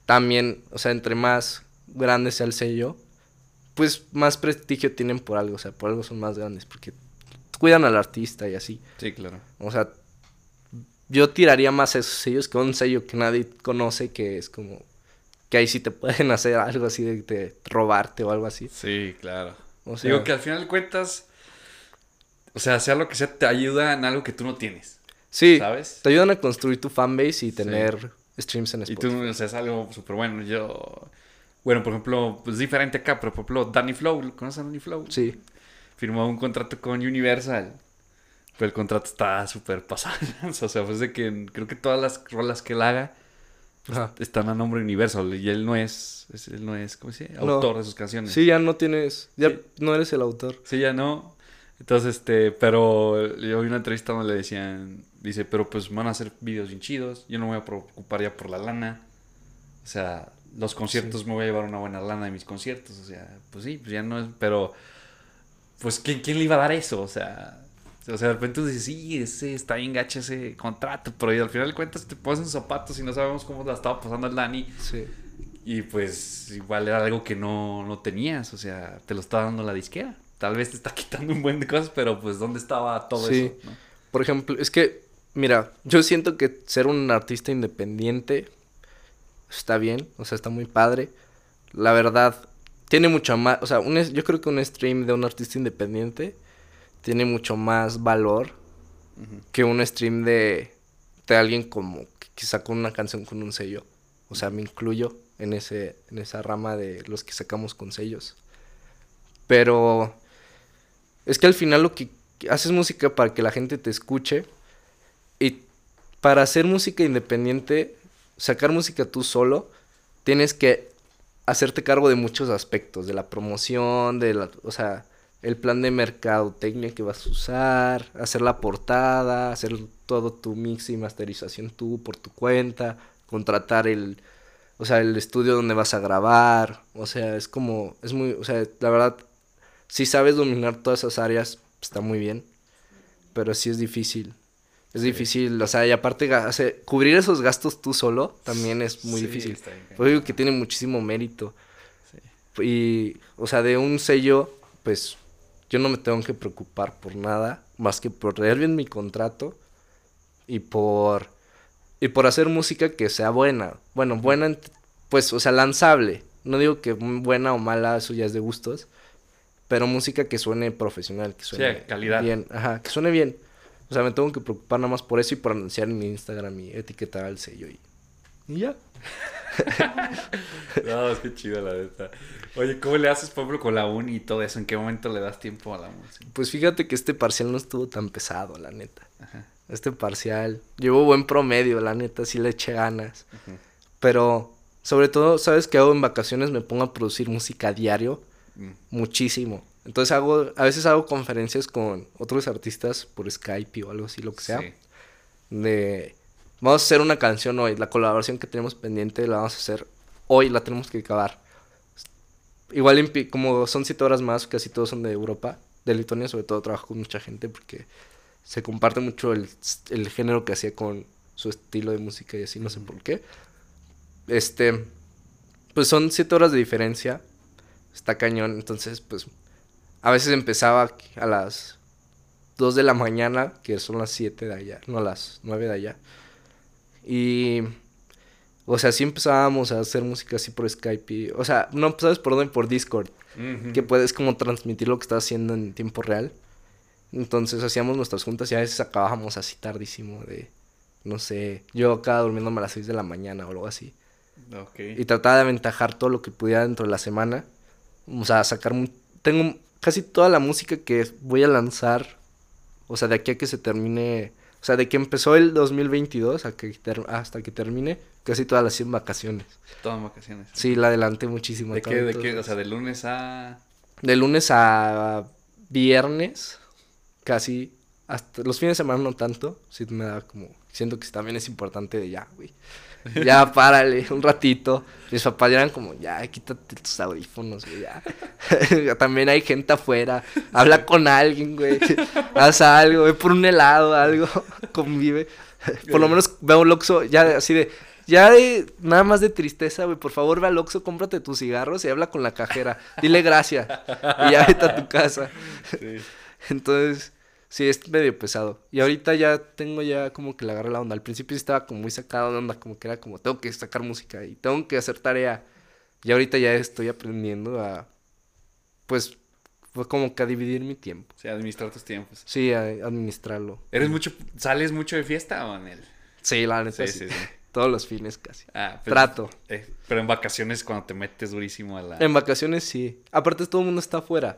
A: también, o sea, entre más grande sea el sello, pues más prestigio tienen por algo, o sea, por algo son más grandes, porque cuidan al artista y así.
B: Sí, claro.
A: O sea, yo tiraría más a esos sellos que a un sello que nadie conoce, que es como que ahí sí te pueden hacer algo así de, de robarte o algo así.
B: Sí, claro.
A: O sea,
B: Digo que al final de cuentas, o sea, sea lo que sea, te ayuda en algo que tú no tienes.
A: sí,
B: ¿sabes?
A: te ayudan a construir tu fanbase y tener streams en
B: Y
A: Spotify.
B: tú, o sea, es algo súper bueno. Yo, bueno, por ejemplo, pues diferente acá, pero por ejemplo, Danny Flow, ¿conoces a Danny Flow?
A: Sí,
B: Firmó un contrato con Universal. Pero el contrato está súper pasado. o sea, pues de que creo que todas las rolas que él haga
A: Ajá.
B: están a nombre Universal. Y él no es, es- él no es, ¿cómo se dice?
A: No.
B: Autor de sus canciones.
A: sí, ya no tienes, ya
B: Sí.
A: no eres el autor.
B: Sí, ya no. Entonces, este, pero yo vi una entrevista donde le decían, dice, pero pues van a hacer videos bien chidos, yo no me voy a preocupar ya por la lana. O sea, los conciertos me voy a llevar una buena lana de mis conciertos, o sea, pues sí, pues ya no es, pero, pues, ¿quién, quién le iba a dar eso? O sea, o sea, de repente tú dices, sí, ese está bien gacha ese contrato, pero y al final de cuentas te pones en zapatos y no sabemos cómo la estaba pasando el Dani.
A: Sí.
B: Y pues igual era algo que no, no tenías, o sea, te lo estaba dando la disquera. Tal vez te está quitando un buen de cosas, pero pues ¿dónde estaba todo
A: Sí.
B: eso? no?
A: Por ejemplo, es que, mira, yo siento que ser un artista independiente está bien, o sea, está muy padre. La verdad, tiene mucho más, o sea, un, yo creo que un stream de un artista independiente tiene mucho más valor que un stream de, de alguien como que, que sacó una canción con un sello. O sea, me incluyo en, ese, en esa rama de los que sacamos con sellos. Pero es que al final lo que haces música para que la gente te escuche y para hacer música independiente, sacar música tú solo, tienes que hacerte cargo de muchos aspectos, de la promoción, de la, o sea, el plan de mercadotecnia que vas a usar, hacer la portada, hacer todo tu mix y masterización tú por tu cuenta, contratar el, o sea, el estudio donde vas a grabar, o sea, es como, es muy, o sea, la verdad, si sabes dominar todas esas áreas, está muy bien, pero sí es difícil. Es difícil, o sea, y aparte cubrir esos gastos tú solo también es muy
B: Sí,
A: difícil. Pues digo que tiene muchísimo mérito. Y, o sea, de un sello, pues yo no me tengo que preocupar por nada más que por leer bien mi contrato y por y por hacer música que sea buena. Bueno, buena, en- pues, o sea, lanzable. No digo que buena o mala, eso ya es de gustos. Pero música que suene profesional, que suene
B: calidad.
A: bien. Ajá, que suene bien. O sea, me tengo que preocupar nada más por eso y por anunciar en mi Instagram y etiquetar al sello y, y ya.
B: No, es que chido la neta. Oye, ¿cómo le haces, por ejemplo, con la uni y todo eso? ¿En qué momento le das tiempo a la música?
A: Pues fíjate que este parcial no estuvo tan pesado, la neta.
B: Ajá.
A: Este parcial. Llevo buen promedio, la neta, sí le eché ganas. Pero, sobre todo, ¿sabes qué hago en vacaciones? Me pongo a producir música a diario.
B: Mm.
A: Muchísimo. Entonces hago, a veces hago conferencias con otros artistas por Skype o algo así, lo que sea.
B: Sí.
A: De, vamos a hacer una canción hoy. La colaboración que tenemos pendiente la vamos a hacer hoy, la tenemos que acabar. Igual, en como son siete horas más, casi todos son de Europa. De Lituania, sobre todo, trabajo con mucha gente porque se comparte mucho el, el género que hacía con su estilo de música y así, no sé por qué. Este, pues son siete horas de diferencia. Está cañón, entonces, pues, a veces empezaba a las 2 de la mañana, que son las 7 de allá, no las 9 de allá. Y, o sea, sí empezábamos a hacer música así por Skype. y- o sea, no sabes por dónde, por Discord, que puedes como transmitir lo que estás haciendo en tiempo real. Entonces hacíamos nuestras juntas y a veces acabábamos así tardísimo de, no sé, yo acá durmiéndome a las 6 de la mañana o algo así.
B: Ok.
A: Y trataba de aventajar todo lo que pudiera dentro de la semana. O sea, sacar... Tengo casi toda la música que voy a lanzar. O sea, de aquí a que se termine... O sea, de que empezó el 2022 a que ter- hasta que termine, casi todas las 100 vacaciones.
B: Todas vacaciones.
A: Sí, la adelanté muchísimo.
B: ¿De
A: todo,
B: qué, de
A: todo.
B: qué? O sea, de lunes a...
A: De lunes a viernes, casi hasta los fines de semana no tanto, sí me da como, siento que también es importante de ya, güey. Ya, párale, un ratito. Mis papás eran como, ya, quítate tus audífonos, güey, ya. También hay gente afuera. Habla con alguien, güey. Haz algo, ve por un helado, algo. Convive. Por lo menos veo un Oxxo, ya así de, ya de, nada más de tristeza, güey. Por favor, ve al Oxxo, cómprate tus cigarros y habla con la cajera. Dile gracias. Y ya vete a tu casa.
B: Sí.
A: Entonces, sí, es medio pesado. Y ahorita ya tengo ya como que le agarré la onda. Al principio sí estaba como muy sacado de onda, como que era como, tengo que sacar música y tengo que hacer tarea. Y ahorita ya estoy aprendiendo a, pues, fue como que a dividir mi tiempo.
B: Sea, administrar tus tiempos.
A: Sí, a administrarlo.
B: ¿Eres mucho, sales mucho de fiesta, Manel?
A: Sí, la neta
B: Sí,
A: sí.
B: sí, sí.
A: Todos los fines casi.
B: Ah, pues,
A: Trato.
B: eh, pero en vacaciones cuando te metes durísimo a la...
A: En vacaciones sí. Aparte todo el mundo está afuera.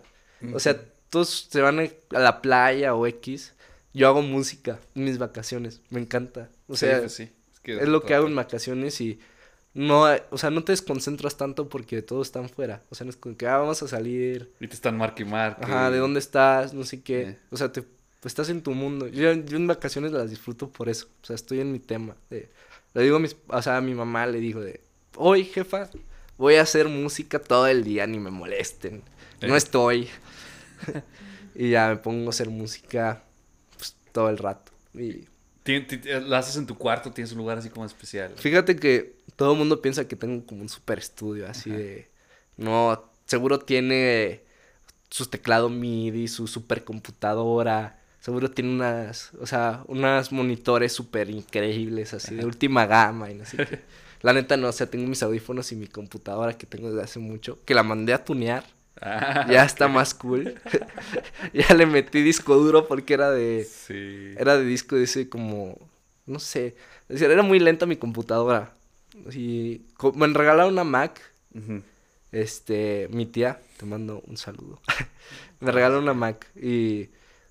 A: O sea, todos se van a la playa o X. Yo hago música en mis vacaciones. Me encanta. O
B: Sí,
A: sea,
B: pues sí. Es, que
A: es lo que hago en vacaciones y no, o sea, no te desconcentras tanto porque todos están fuera. O sea, no es como que, ah, vamos a salir.
B: Y te están marque y marque.
A: Ajá, ¿de dónde estás? No sé qué.
B: Eh.
A: O sea, te, pues, estás en tu mundo. Yo, yo en vacaciones las disfruto por eso. O sea, estoy en mi tema. de- le digo a mis, o sea, a mi mamá le digo de, hoy, jefa, voy a hacer música todo el día, ni me molesten. No
B: Eh.
A: estoy. y ya me pongo a hacer música pues, todo el rato. Y
B: ti- ¿Lo haces en tu cuarto? ¿Tienes un lugar así como especial?
A: Fíjate que todo el mundo piensa que tengo como un super estudio, así de... No, seguro tiene su teclado MIDI, su super computadora, seguro tiene unas, o sea, unas monitores súper increíbles, así de última gama y no sé qué. La neta no, o sea, tengo mis audífonos y mi computadora que tengo desde hace mucho, que la mandé a tunear,
B: Ah,
A: ya está más cool. ya le metí disco duro porque era de...
B: Sí.
A: Era de disco de ese como, no sé, es decir, era muy lenta mi computadora. Y me regalaron una Mac, este, mi tía, te mando un saludo. me regaló una Mac y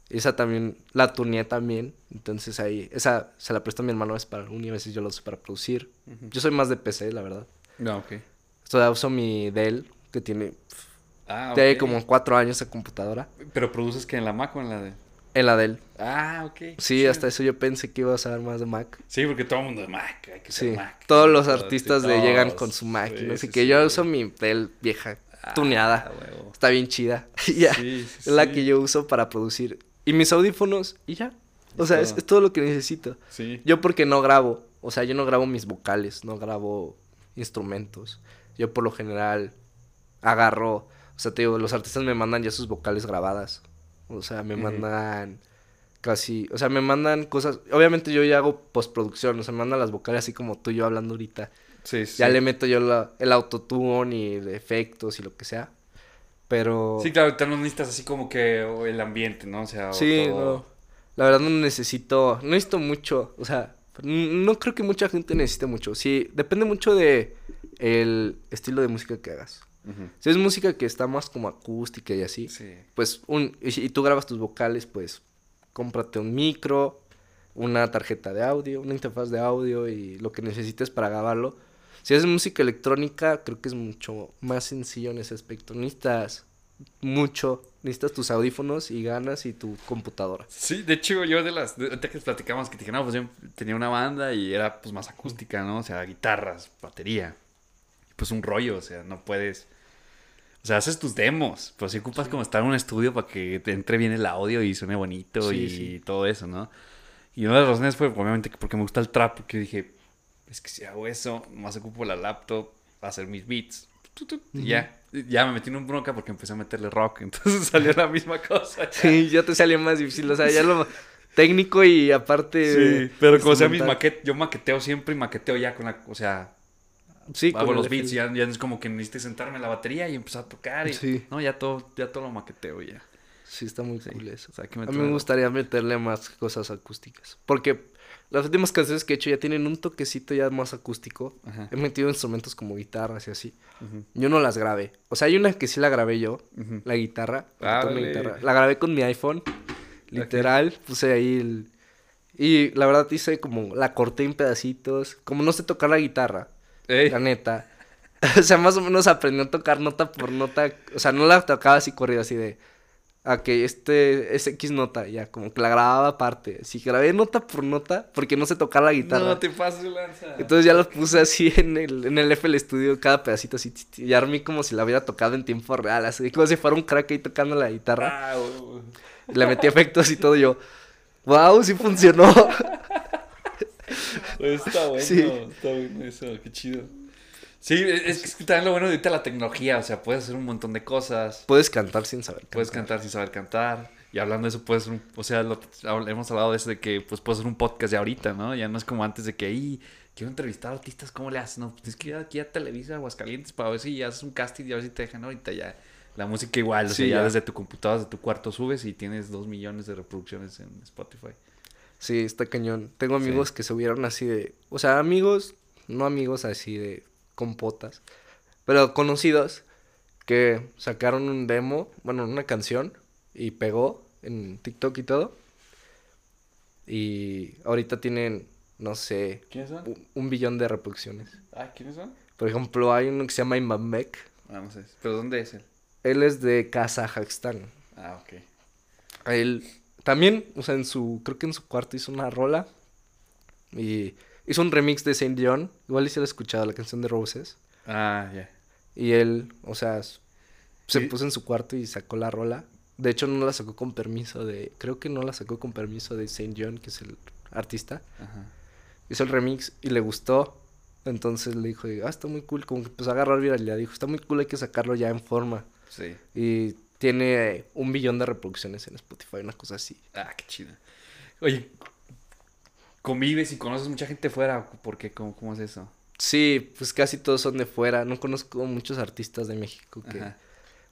A: esa también la tuneé también, entonces ahí, esa se la prestó a mi hermano es para un y a veces yo la uso para producir. Yo soy más de PC, la verdad.
B: No, ok.
A: Ya uso mi Dell, que tiene,
B: Ah,
A: tiene
B: ok.
A: como cuatro años esa computadora.
B: ¿Pero produces que en la Mac o en la de...?
A: En la Dell.
B: Ah, ok.
A: Sí,
B: Chido.
A: hasta eso yo pensé que iba a usar más de Mac.
B: Sí, porque todo el mundo de Mac. Hay que
A: Sí,
B: Mac.
A: todos los artistas de llegan con su Mac y no
B: Sí,
A: sé
B: sí,
A: qué.
B: sí.
A: Yo uso mi Dell vieja,
B: Ah,
A: tuneada.
B: huevo.
A: Está bien chida. Y ya, es la que yo uso para producir. Y mis audífonos y ya. O sea, es,
B: todo.
A: es todo lo que necesito.
B: Sí.
A: Yo porque no grabo, o sea, yo no grabo mis vocales, no grabo instrumentos. Yo por lo general agarro, o sea, te digo, los artistas me mandan ya sus vocales grabadas. O sea, me mandan casi, o sea, me mandan cosas, obviamente yo ya hago postproducción, o sea, me mandan las vocales así como tú y yo hablando ahorita.
B: Sí, sí.
A: Ya le meto yo la- el autotune y efectos y lo que sea. Pero
B: Sí, claro, te no necesitas así como que el ambiente, ¿no? O sea, o
A: Sí,
B: todo-
A: no. La verdad no necesito, no necesito mucho, o sea, no creo que mucha gente necesite mucho. Sí, depende mucho de el estilo de música que hagas. Si es música que está más como acústica y así,
B: Sí.
A: pues un y, tú grabas tus vocales, pues cómprate un micro, una tarjeta de audio, una interfaz de audio y lo que necesites para grabarlo. Si es música electrónica, creo que es mucho más sencillo en ese aspecto. Necesitas mucho, necesitas tus audífonos y ganas y tu computadora.
B: Sí, de hecho, yo de las. de- ahorita que platicamos que te dije, no, pues yo tenía una banda y era pues más acústica, ¿no? O sea, guitarras, batería. Pues un rollo, o sea, no puedes. O sea, haces tus demos, pero si ocupas como estar en un estudio para que te entre bien el audio y suene bonito
A: Sí,
B: y
A: sí.
B: todo eso, ¿no? Y una de las razones fue obviamente que porque me gusta el trap, porque dije, es que si hago eso, más ocupo la laptop, hacer mis beats. y ya, ya me metí en un bronca porque empecé a meterle rock, entonces salió la misma cosa.
A: Sí, ya te salió más difícil, o sea, ya lo técnico y aparte...
B: Sí, pero como sea mis maquetes, yo maqueteo siempre y maqueteo ya con la, o sea,
A: Sí,
B: hago los beats, ya, ya es como que necesito sentarme en la batería y empezar a tocar y,
A: Sí.
B: no, ya todo, ya todo lo maqueteo ya.
A: Sí, está muy
B: Sí,
A: cool eso.
B: o sea,
A: A mí me gustaría meterle más cosas acústicas. Porque las últimas canciones que he hecho ya tienen un toquecito ya más acústico.
B: Ajá.
A: He metido instrumentos como guitarras y así. Yo no las grabé. O sea, hay una que sí la grabé yo, la guitarra. La grabé con mi iPhone. Literal, puse ahí el... Y la verdad hice como, la corté en pedacitos. Como no sé tocar la guitarra,
B: Ey,
A: la neta. O sea, más o menos aprendí a tocar nota por nota. O sea, no la tocaba así corrido, así de... que este es X nota, ya, como que la grababa aparte. Así grabé nota por nota porque no sé tocar la guitarra.
B: No te pases, lanza.
A: Entonces ya los puse así en el, en el FL Studio, cada pedacito así, y armé como si la hubiera tocado en tiempo real, así como si fuera un crack ahí tocando la guitarra.
B: Ah.
A: Y le metí efectos y todo, yo, wow, sí funcionó.
B: Pues está bueno,
A: Sí.
B: está bueno eso, qué chido. Sí, es es que también lo bueno de ahorita la tecnología, o sea, puedes hacer un montón de cosas,
A: Puedes cantar sin saber cantar.
B: puedes cantar sin saber cantar, y hablando de eso, puedes hacer un, o sea, lo- hemos hablado de eso, de que pues puedes hacer un podcast ya ahorita, ¿no? Ya no es como antes de que, ahí quiero entrevistar a artistas, ¿cómo le haces? No, tienes que ir aquí a Televisa, Aguascalientes, para ver si haces un casting y a ver si te dejan ahorita ya. La música igual, o sea,
A: Sí,
B: ya
A: ya.
B: desde tu computadora, desde tu cuarto subes y tienes dos millones de reproducciones en Spotify.
A: Sí, está cañón. Tengo
B: Sí.
A: amigos que subieron así de, o sea, amigos, no amigos así de compotas, pero conocidos que sacaron un demo, bueno, una canción y pegó en TikTok y todo. Y ahorita tienen, no sé,
B: ¿Quiénes son?
A: un, un billón de reproducciones.
B: Ah, ¿quiénes son?
A: Por ejemplo, hay uno que se llama Imamek.
B: Ah, no sé. ¿Pero dónde es él?
A: Él es de Kazajstán.
B: Ah, ok.
A: Él también, o sea, en su, creo que en su cuarto hizo una rola. Y hizo un remix de Saint John. Igual he escuchado, la canción de Roses.
B: Ah, ya.
A: Y él, o sea, se puso en su cuarto y sacó la rola. De hecho, no la sacó con permiso de, creo que no la sacó con permiso de Saint John, que es el artista.
B: Ajá.
A: Hizo el remix y le gustó. Entonces le dijo, ah, está muy cool, como que empezó a agarrar viralidad. Dijo, está muy cool, hay que sacarlo ya en forma.
B: Sí.
A: Y tiene un billón de reproducciones en Spotify, una cosa así.
B: Ah, qué chido. Oye, convives y conoces mucha gente fuera. ¿Por qué? ¿Cómo, cómo es eso?
A: Sí, pues casi todos son de fuera. No conozco muchos artistas de México que...
B: Ajá.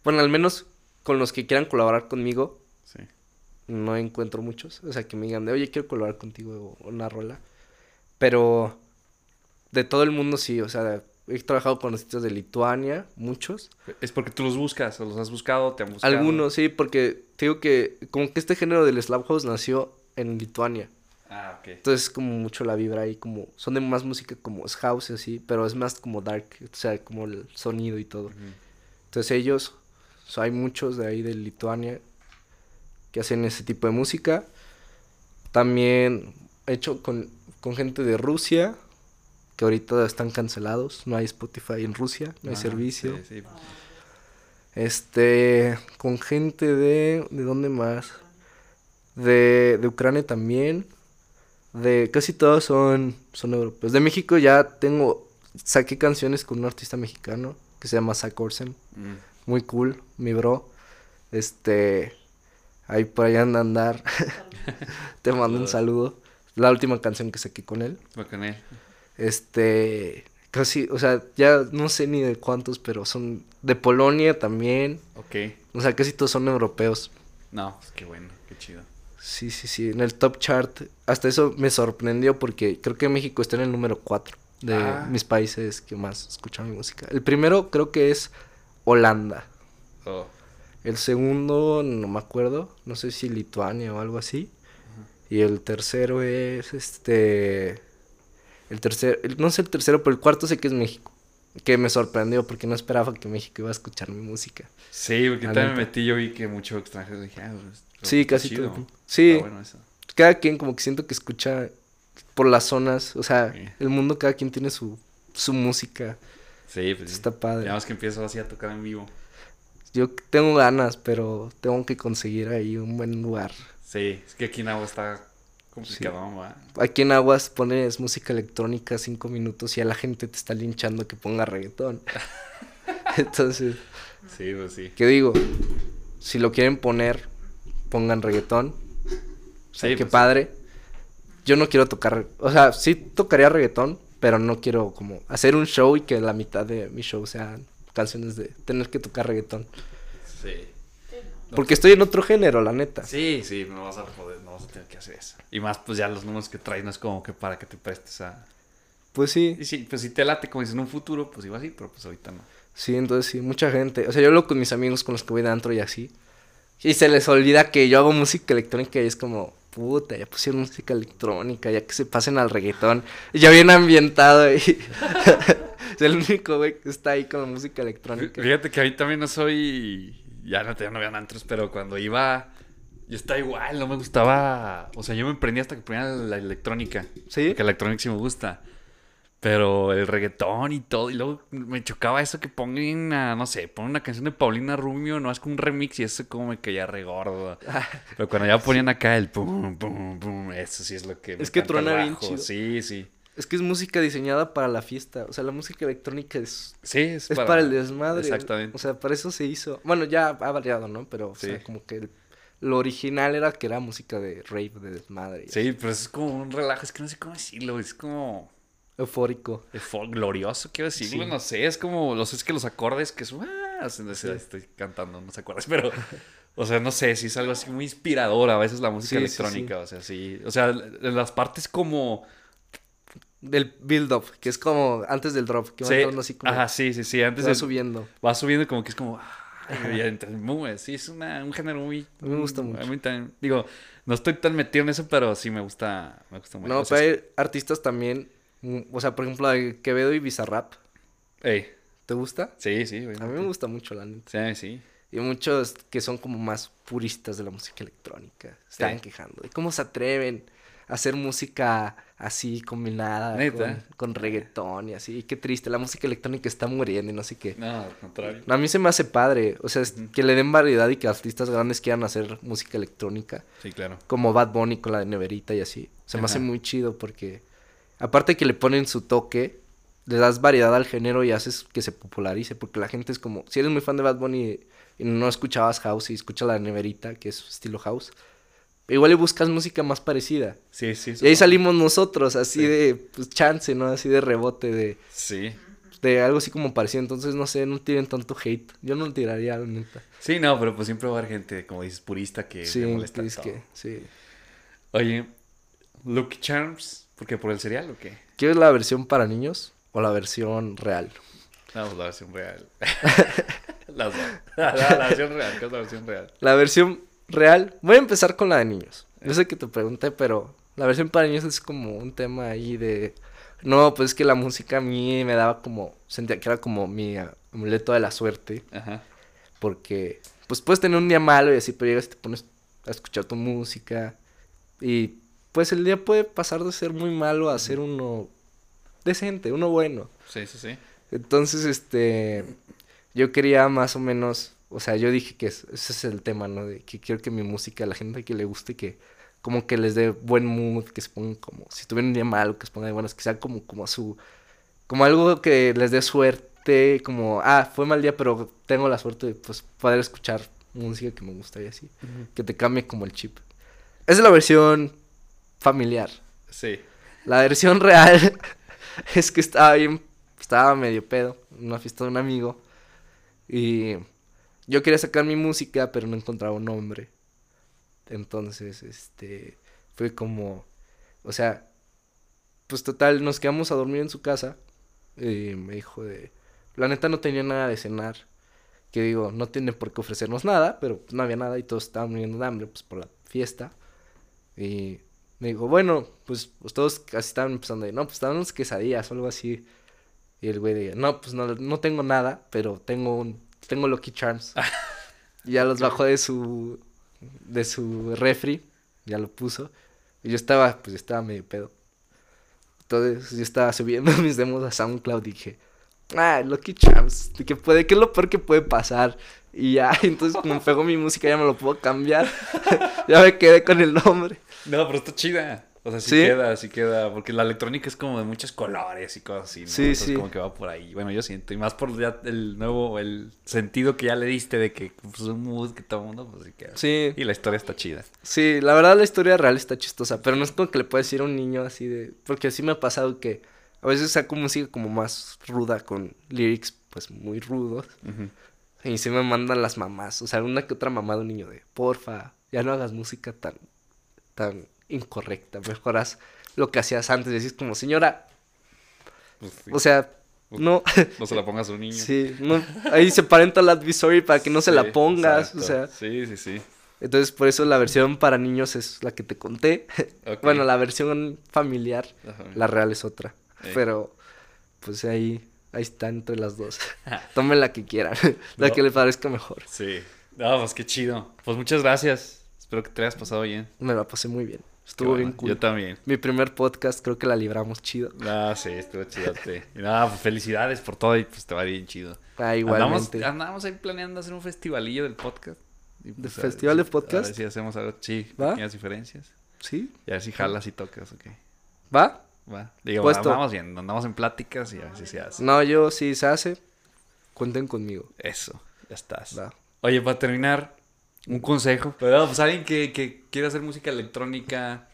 A: Bueno, al menos con los que quieran colaborar conmigo,
B: Sí.
A: no encuentro muchos. O sea, que me digan de, oye, quiero colaborar contigo o una rola. Pero de todo el mundo sí, o sea, he trabajado con artistas de Lituania, muchos.
B: ¿Es porque tú los buscas? ¿O los has buscado? ¿Te han buscado?
A: Algunos, sí, porque te digo que como que este género del Slap House nació en Lituania.
B: Ah, ok.
A: Entonces como mucho la vibra ahí, como son de más música como es house y así, pero es más como dark, o sea, como el sonido y todo. Entonces ellos, o sea, hay muchos de ahí de Lituania que hacen ese tipo de música. También he hecho con, con gente de Rusia, que ahorita están cancelados, no hay Spotify en Rusia, no hay
B: Ah,
A: servicio.
B: Sí, sí.
A: Este, con gente de, ¿de dónde más? De, de Ucrania también. De, casi todos son, son europeos. De México ya tengo, saqué canciones con un artista mexicano que se llama Zach Orsen.
B: Mm.
A: Muy cool, mi bro. Este, ahí por allá anda a andar. Te mando un saludo. La última canción que saqué con él.
B: Con él.
A: Este, casi, o sea, ya no sé ni de cuántos, pero son de Polonia también.
B: Ok.
A: O sea, casi todos son europeos.
B: No, pues qué bueno, qué chido.
A: Sí, sí, sí. En el top chart. Hasta eso me sorprendió porque creo que México está en el número 4 de
B: Ah.
A: mis países que más escuchan mi música. El primero creo que es Holanda.
B: Oh,
A: El segundo no me acuerdo. No sé si Lituania o algo así. Y el tercero es este. El tercero. el- No sé el tercero, pero el cuarto sé que es México. Que me sorprendió porque no esperaba que México iba a escuchar mi música.
B: Sí, porque también me metí, yo vi que mucho extranjero. Dije, ah, pues,
A: Sí, casi
B: chido.
A: todo. Sí.
B: Bueno eso.
A: cada quien como que siento que escucha por las zonas, o sea,
B: Sí.
A: el mundo cada quien tiene su, su música,
B: Sí, pues sí.
A: está padre.
B: Ya más que empiezo así a tocar en vivo.
A: Yo tengo ganas, pero tengo que conseguir ahí un buen lugar.
B: Sí, es que aquí en agua está complicado, ¿va?
A: Aquí en Aguas pones música electrónica cinco minutos y a la gente te está linchando que ponga reggaetón. Entonces,
B: Sí, pues sí.
A: ¿qué digo? Si lo quieren poner, pongan reggaetón. O sea,
B: Sí,
A: qué
B: pues sí.
A: padre. Yo no quiero tocar, o sea, sí tocaría reggaetón, pero no quiero como hacer un show y que la mitad de mi show sean canciones de tener que tocar reggaetón.
B: Sí.
A: Porque estoy en otro género, la neta.
B: Sí, sí, no vas a poder, no vas a tener que hacer eso. Y más, pues ya los números que traes no es como que para que te prestes a...
A: Pues sí,
B: Y sí, pues si te late, como dices, en un futuro, pues iba así, pero pues ahorita no.
A: sí, entonces sí, mucha gente. O sea, yo hablo con mis amigos con los que voy de antro y así. Y se les olvida que yo hago música electrónica y es como, puta, ya pusieron música electrónica, ya que se pasen al reggaetón. Ya bien ambientado y... es el único güey que está ahí con la música electrónica.
B: Fíjate que ahí también no soy... ya no, ya no habían antros, pero cuando iba, yo estaba igual, no me gustaba. O sea, yo me prendí hasta que ponía la electrónica.
A: ¿Sí?
B: Porque la electrónica sí me gusta. Pero el reggaetón y todo, y luego me chocaba eso que pongan, a, no sé, ponen una canción de Paulina Rubio, no es como un remix y eso como me caía regordo. Pero cuando ya ponían acá el pum, pum, pum, eso sí es lo que me
A: Es que truena bien chido.
B: Sí, sí.
A: Es que es música diseñada para la fiesta. O sea, la música electrónica es,
B: Sí, es,
A: es para, el desmadre.
B: Exactamente.
A: O sea, para eso se hizo. Bueno, ya ha variado, ¿no? Pero, o
B: Sí.
A: sea, como que el- lo original era que era música de rave, de desmadre.
B: Sí, pero es como un relajo, es que no sé cómo decirlo, es como
A: Eufórico.
B: glorioso, quiero decirlo,
A: Sí.
B: no sé, es como, los es que los acordes que son, ah, estoy cantando, no se acuerdas, pero, o sea, no sé, sí es algo así muy inspirador a veces la música electrónica, o sea, sí, o sea, en las partes como,
A: Del build-up, que es como antes del drop, que va
B: sí,
A: entrando así como.
B: ajá, sí, sí, sí, antes
A: va subiendo.
B: va subiendo como que es como, ay, mood, sí, es una, un género muy,
A: A mí me gusta mucho.
B: a mí también, digo, no estoy tan metido en eso, pero sí me gusta, me gusta mucho.
A: No, pero hay artistas también. mm, O sea, por ejemplo, Quevedo y Bizarrap.
B: ey,
A: ¿Te gusta?
B: sí, sí,
A: A mí me gusta mucho la neta.
B: Sí, sí.
A: Y muchos que son como más puristas de la música electrónica. Están
B: Sí.
A: quejando cómo se atreven a hacer música así combinada con, con reggaetón y así. Y qué triste, la música electrónica está muriendo y no sé qué.
B: No, al contrario.
A: A mí se me hace padre, o sea, es que le den variedad y que artistas grandes quieran hacer música electrónica,
B: Sí, claro.
A: como Bad Bunny con la de Neverita y así. Se me hace muy chido porque aparte que le ponen su toque, le das variedad al género y haces que se popularice, porque la gente es como, si eres muy fan de Bad Bunny y no escuchabas house y escuchas la Neverita, que es estilo house, igual le buscas música más parecida.
B: Sí, sí.
A: Y ahí salimos nosotros, así
B: Sí.
A: de pues, chance, ¿no? Así de rebote, de,
B: Sí.
A: de algo así como parecido. Entonces, no sé, no tienen tanto hate. Yo no lo tiraría, la neta.
B: Sí, no, pero pues siempre va a haber gente, como dices, purista que
A: Sí,
B: le molesta todo.
A: que, sí.
B: Oye, Lucky Charms, ¿por qué? ¿Por el cereal o qué?
A: ¿Quieres la versión para niños o la versión real?
B: No, pues la versión real. Las dos. La, la versión real, ¿qué es la versión real?
A: La versión real, voy a empezar con la de niños. Yo sé que te pregunté, pero la versión para niños es como un tema ahí de... No, pues es que la música a mí me daba como... Sentía que era como mi amuleto de la suerte.
B: Ajá.
A: Porque, pues puedes tener un día malo y así, pero llegas y te pones a escuchar tu música. Y pues el día puede pasar de ser muy malo a ser uno decente, uno bueno.
B: Sí, sí, sí.
A: Entonces, este, yo quería más o menos, o sea, yo dije que es- ese es el tema, ¿no? De que quiero que mi música, a la gente que le guste, que como que les dé buen mood, que se pongan como, si tuvieran un día malo, que se pongan de buenas, que sea como, como su, como algo que les dé suerte, como, ah, fue mal día, pero tengo la suerte de, pues, poder escuchar música que me gusta y así, que te cambie como el chip. Esa es la versión familiar.
B: Sí.
A: La versión real es que estaba bien, estaba medio pedo en una fiesta de un amigo y yo quería sacar mi música pero no encontraba un nombre. Entonces, este, fue como, o sea, pues total, nos quedamos a dormir en su casa y me dijo de, la neta no tenía nada de cenar. Que digo, no tiene por qué ofrecernos nada, pero no había nada y todos estaban muriendo de hambre, pues por la fiesta. Y me dijo, bueno, pues, pues todos casi estaban empezando de, no, pues estaban unas quesadillas o algo así. Y el güey de, no, pues no, no tengo nada, pero tengo un, tengo Lucky Charms. y ya los bajó de su, de su refri, ya lo puso. Y yo estaba, pues estaba medio pedo. Entonces yo estaba subiendo mis demos a SoundCloud y dije, ah, Lucky Charms, de que puede, ¿qué es lo peor que puede pasar? Y ya, entonces como pegó mi música ya me lo puedo cambiar. ya me quedé con el nombre.
B: No, pero está chida. O sea, sí,
A: ¿Sí?
B: queda, sí queda. Porque la electrónica es como de muchos colores y cosas así, ¿no?
A: Sí,
B: Entonces
A: sí.
B: como que va por ahí. Bueno, yo siento. Y más por ya el nuevo, el sentido que ya le diste de que pues un mood que todo el mundo, pues sí queda.
A: Sí,
B: Y la historia está chida.
A: sí, la verdad la historia real está chistosa, pero no es como que le puedes decir a un niño así de... Porque así me ha pasado que a veces saco música como más ruda con lyrics pues muy rudos. Y sí me mandan las mamás, o sea, una que otra mamá de un niño de, porfa, ya no hagas música tan, tan incorrecta, mejor haz lo que hacías antes, decís como, señora,
B: Pues sí.
A: o sea, no,
B: no se la pongas a un niño.
A: sí, no, ahí se parental advisory para que no se la pongas,
B: exacto.
A: o sea,
B: Sí, sí, sí.
A: entonces por eso la versión para niños es la que te conté, bueno, la versión familiar,
B: Ajá.
A: la real es otra,
B: Sí.
A: pero, pues ahí, ahí está entre las dos, tomen la que quieran, la
B: No.
A: que les parezca mejor.
B: Sí. No, pues qué chido. Pues muchas gracias. Espero que te hayas pasado bien.
A: Me la pasé muy bien. Estuvo bien cool.
B: Yo también.
A: Mi primer podcast creo que la libramos chido.
B: Ah, sí, estuvo chido. Y nada, pues felicidades por todo y pues te va bien chido.
A: Ah,
B: Andamos,
A: igualmente.
B: andamos ahí planeando hacer un festivalillo del podcast. Y,
A: ¿De
B: ver
A: festival
B: si-
A: de podcast?
B: A ver si hacemos algo, sí,
A: ¿Va?
B: pequeñas diferencias.
A: ¿Sí?
B: Y a ver si jalas y tocas, ok.
A: ¿Va?
B: Va. Digo,
A: Puesto.
B: andamos bien, andamos en pláticas y a ver si se hace.
A: No, yo sí se hace. Cuenten conmigo.
B: Eso, ya estás.
A: Va.
B: Oye, para terminar, un consejo. Pero pues alguien que, que quiera hacer música electrónica.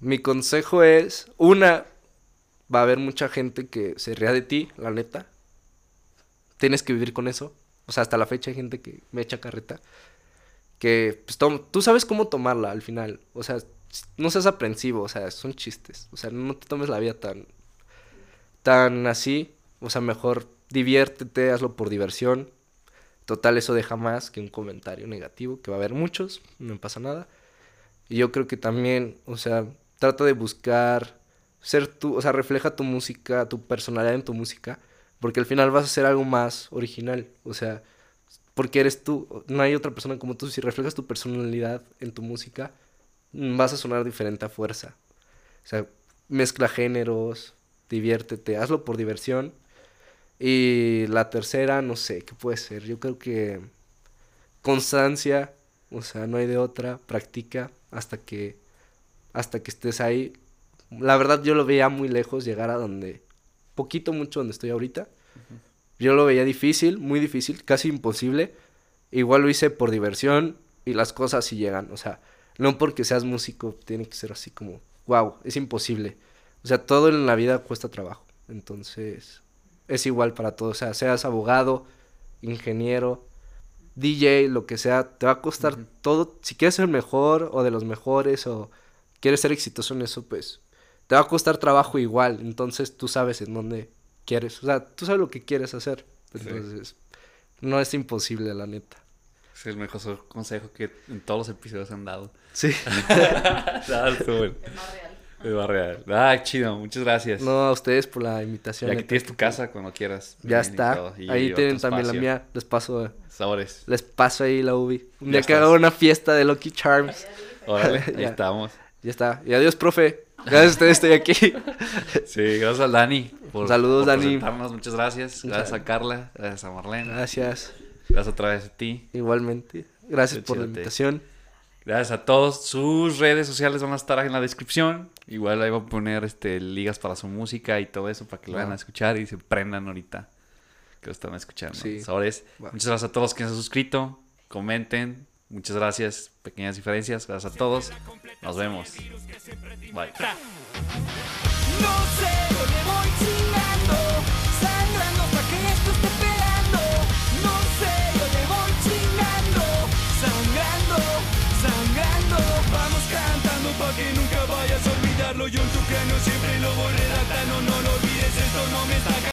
A: Mi consejo es, una, va a haber mucha gente que se ría de ti, la neta. Tienes que vivir con eso. O sea, hasta la fecha hay gente que me echa carreta. Que, pues, tom- tú sabes cómo tomarla al final. O sea, no seas aprensivo, o sea, son chistes. O sea, no te tomes la vida tan, tan así. O sea, mejor diviértete, hazlo por diversión. Total, eso deja más que un comentario negativo, que va a haber muchos, no pasa nada. Y yo creo que también, o sea, trata de buscar ser tú, o sea, refleja tu música, tu personalidad en tu música, porque al final vas a ser algo más original, o sea, porque eres tú, no hay otra persona como tú, si reflejas tu personalidad en tu música, mm, vas a sonar diferente a fuerza. O sea, mezcla géneros, diviértete, hazlo por diversión. Y la tercera, no sé, ¿qué puede ser? Yo creo que constancia, o sea, no hay de otra, practica hasta que hasta que estés ahí. La verdad yo lo veía muy lejos llegar a donde poquito mucho donde estoy ahorita. Yo lo veía difícil, muy difícil, casi imposible. Igual lo hice por diversión y las cosas sí llegan, o sea, no porque seas músico tiene que ser así como, wow, es imposible. O sea, todo en la vida cuesta trabajo. Entonces, es igual para todos, o sea, seas abogado, ingeniero, DJ, lo que sea, te va a costar todo. Si quieres ser el mejor o de los mejores o quieres ser exitoso en eso, pues te va a costar trabajo igual. Entonces tú sabes en dónde quieres, o sea, tú sabes lo que quieres hacer. Entonces, no es imposible, la neta.
B: Es el mejor consejo que en todos los episodios han dado.
A: Sí.
B: Ah, estuvo bueno. Es más real. Ah, chido. Muchas gracias.
A: no, a ustedes por la invitación.
B: Y aquí tienes tu casa cuando quieras.
A: Ya está.
B: y
A: Ahí tienen también la mía. Les paso,
B: Sabores.
A: les paso ahí la ubi. Un
B: Ya
A: día que haga una fiesta de Lucky Charms.
B: Órale,
A: Ya.
B: estamos.
A: Ya está. Y adiós, profe. Gracias a ustedes, estoy aquí.
B: Sí, gracias a Dani. Por,
A: Saludos,
B: por
A: Dani.
B: Muchas gracias. Gracias a Carla. Gracias a Marlene.
A: Gracias.
B: Gracias otra vez a ti.
A: Igualmente. Gracias
B: Qué
A: por la invitación.
B: Gracias a todos. Sus redes sociales van a estar en la descripción. Igual ahí voy a poner este, ligas para su música y todo eso para que lo vayan a
A: Va.
B: escuchar y se prendan ahorita que lo están escuchando.
A: Sí.
B: Sabores. Muchas gracias a todos los que se han suscrito. Comenten. Muchas gracias. Pequeñas diferencias. Gracias a todos. Nos vemos. Bye.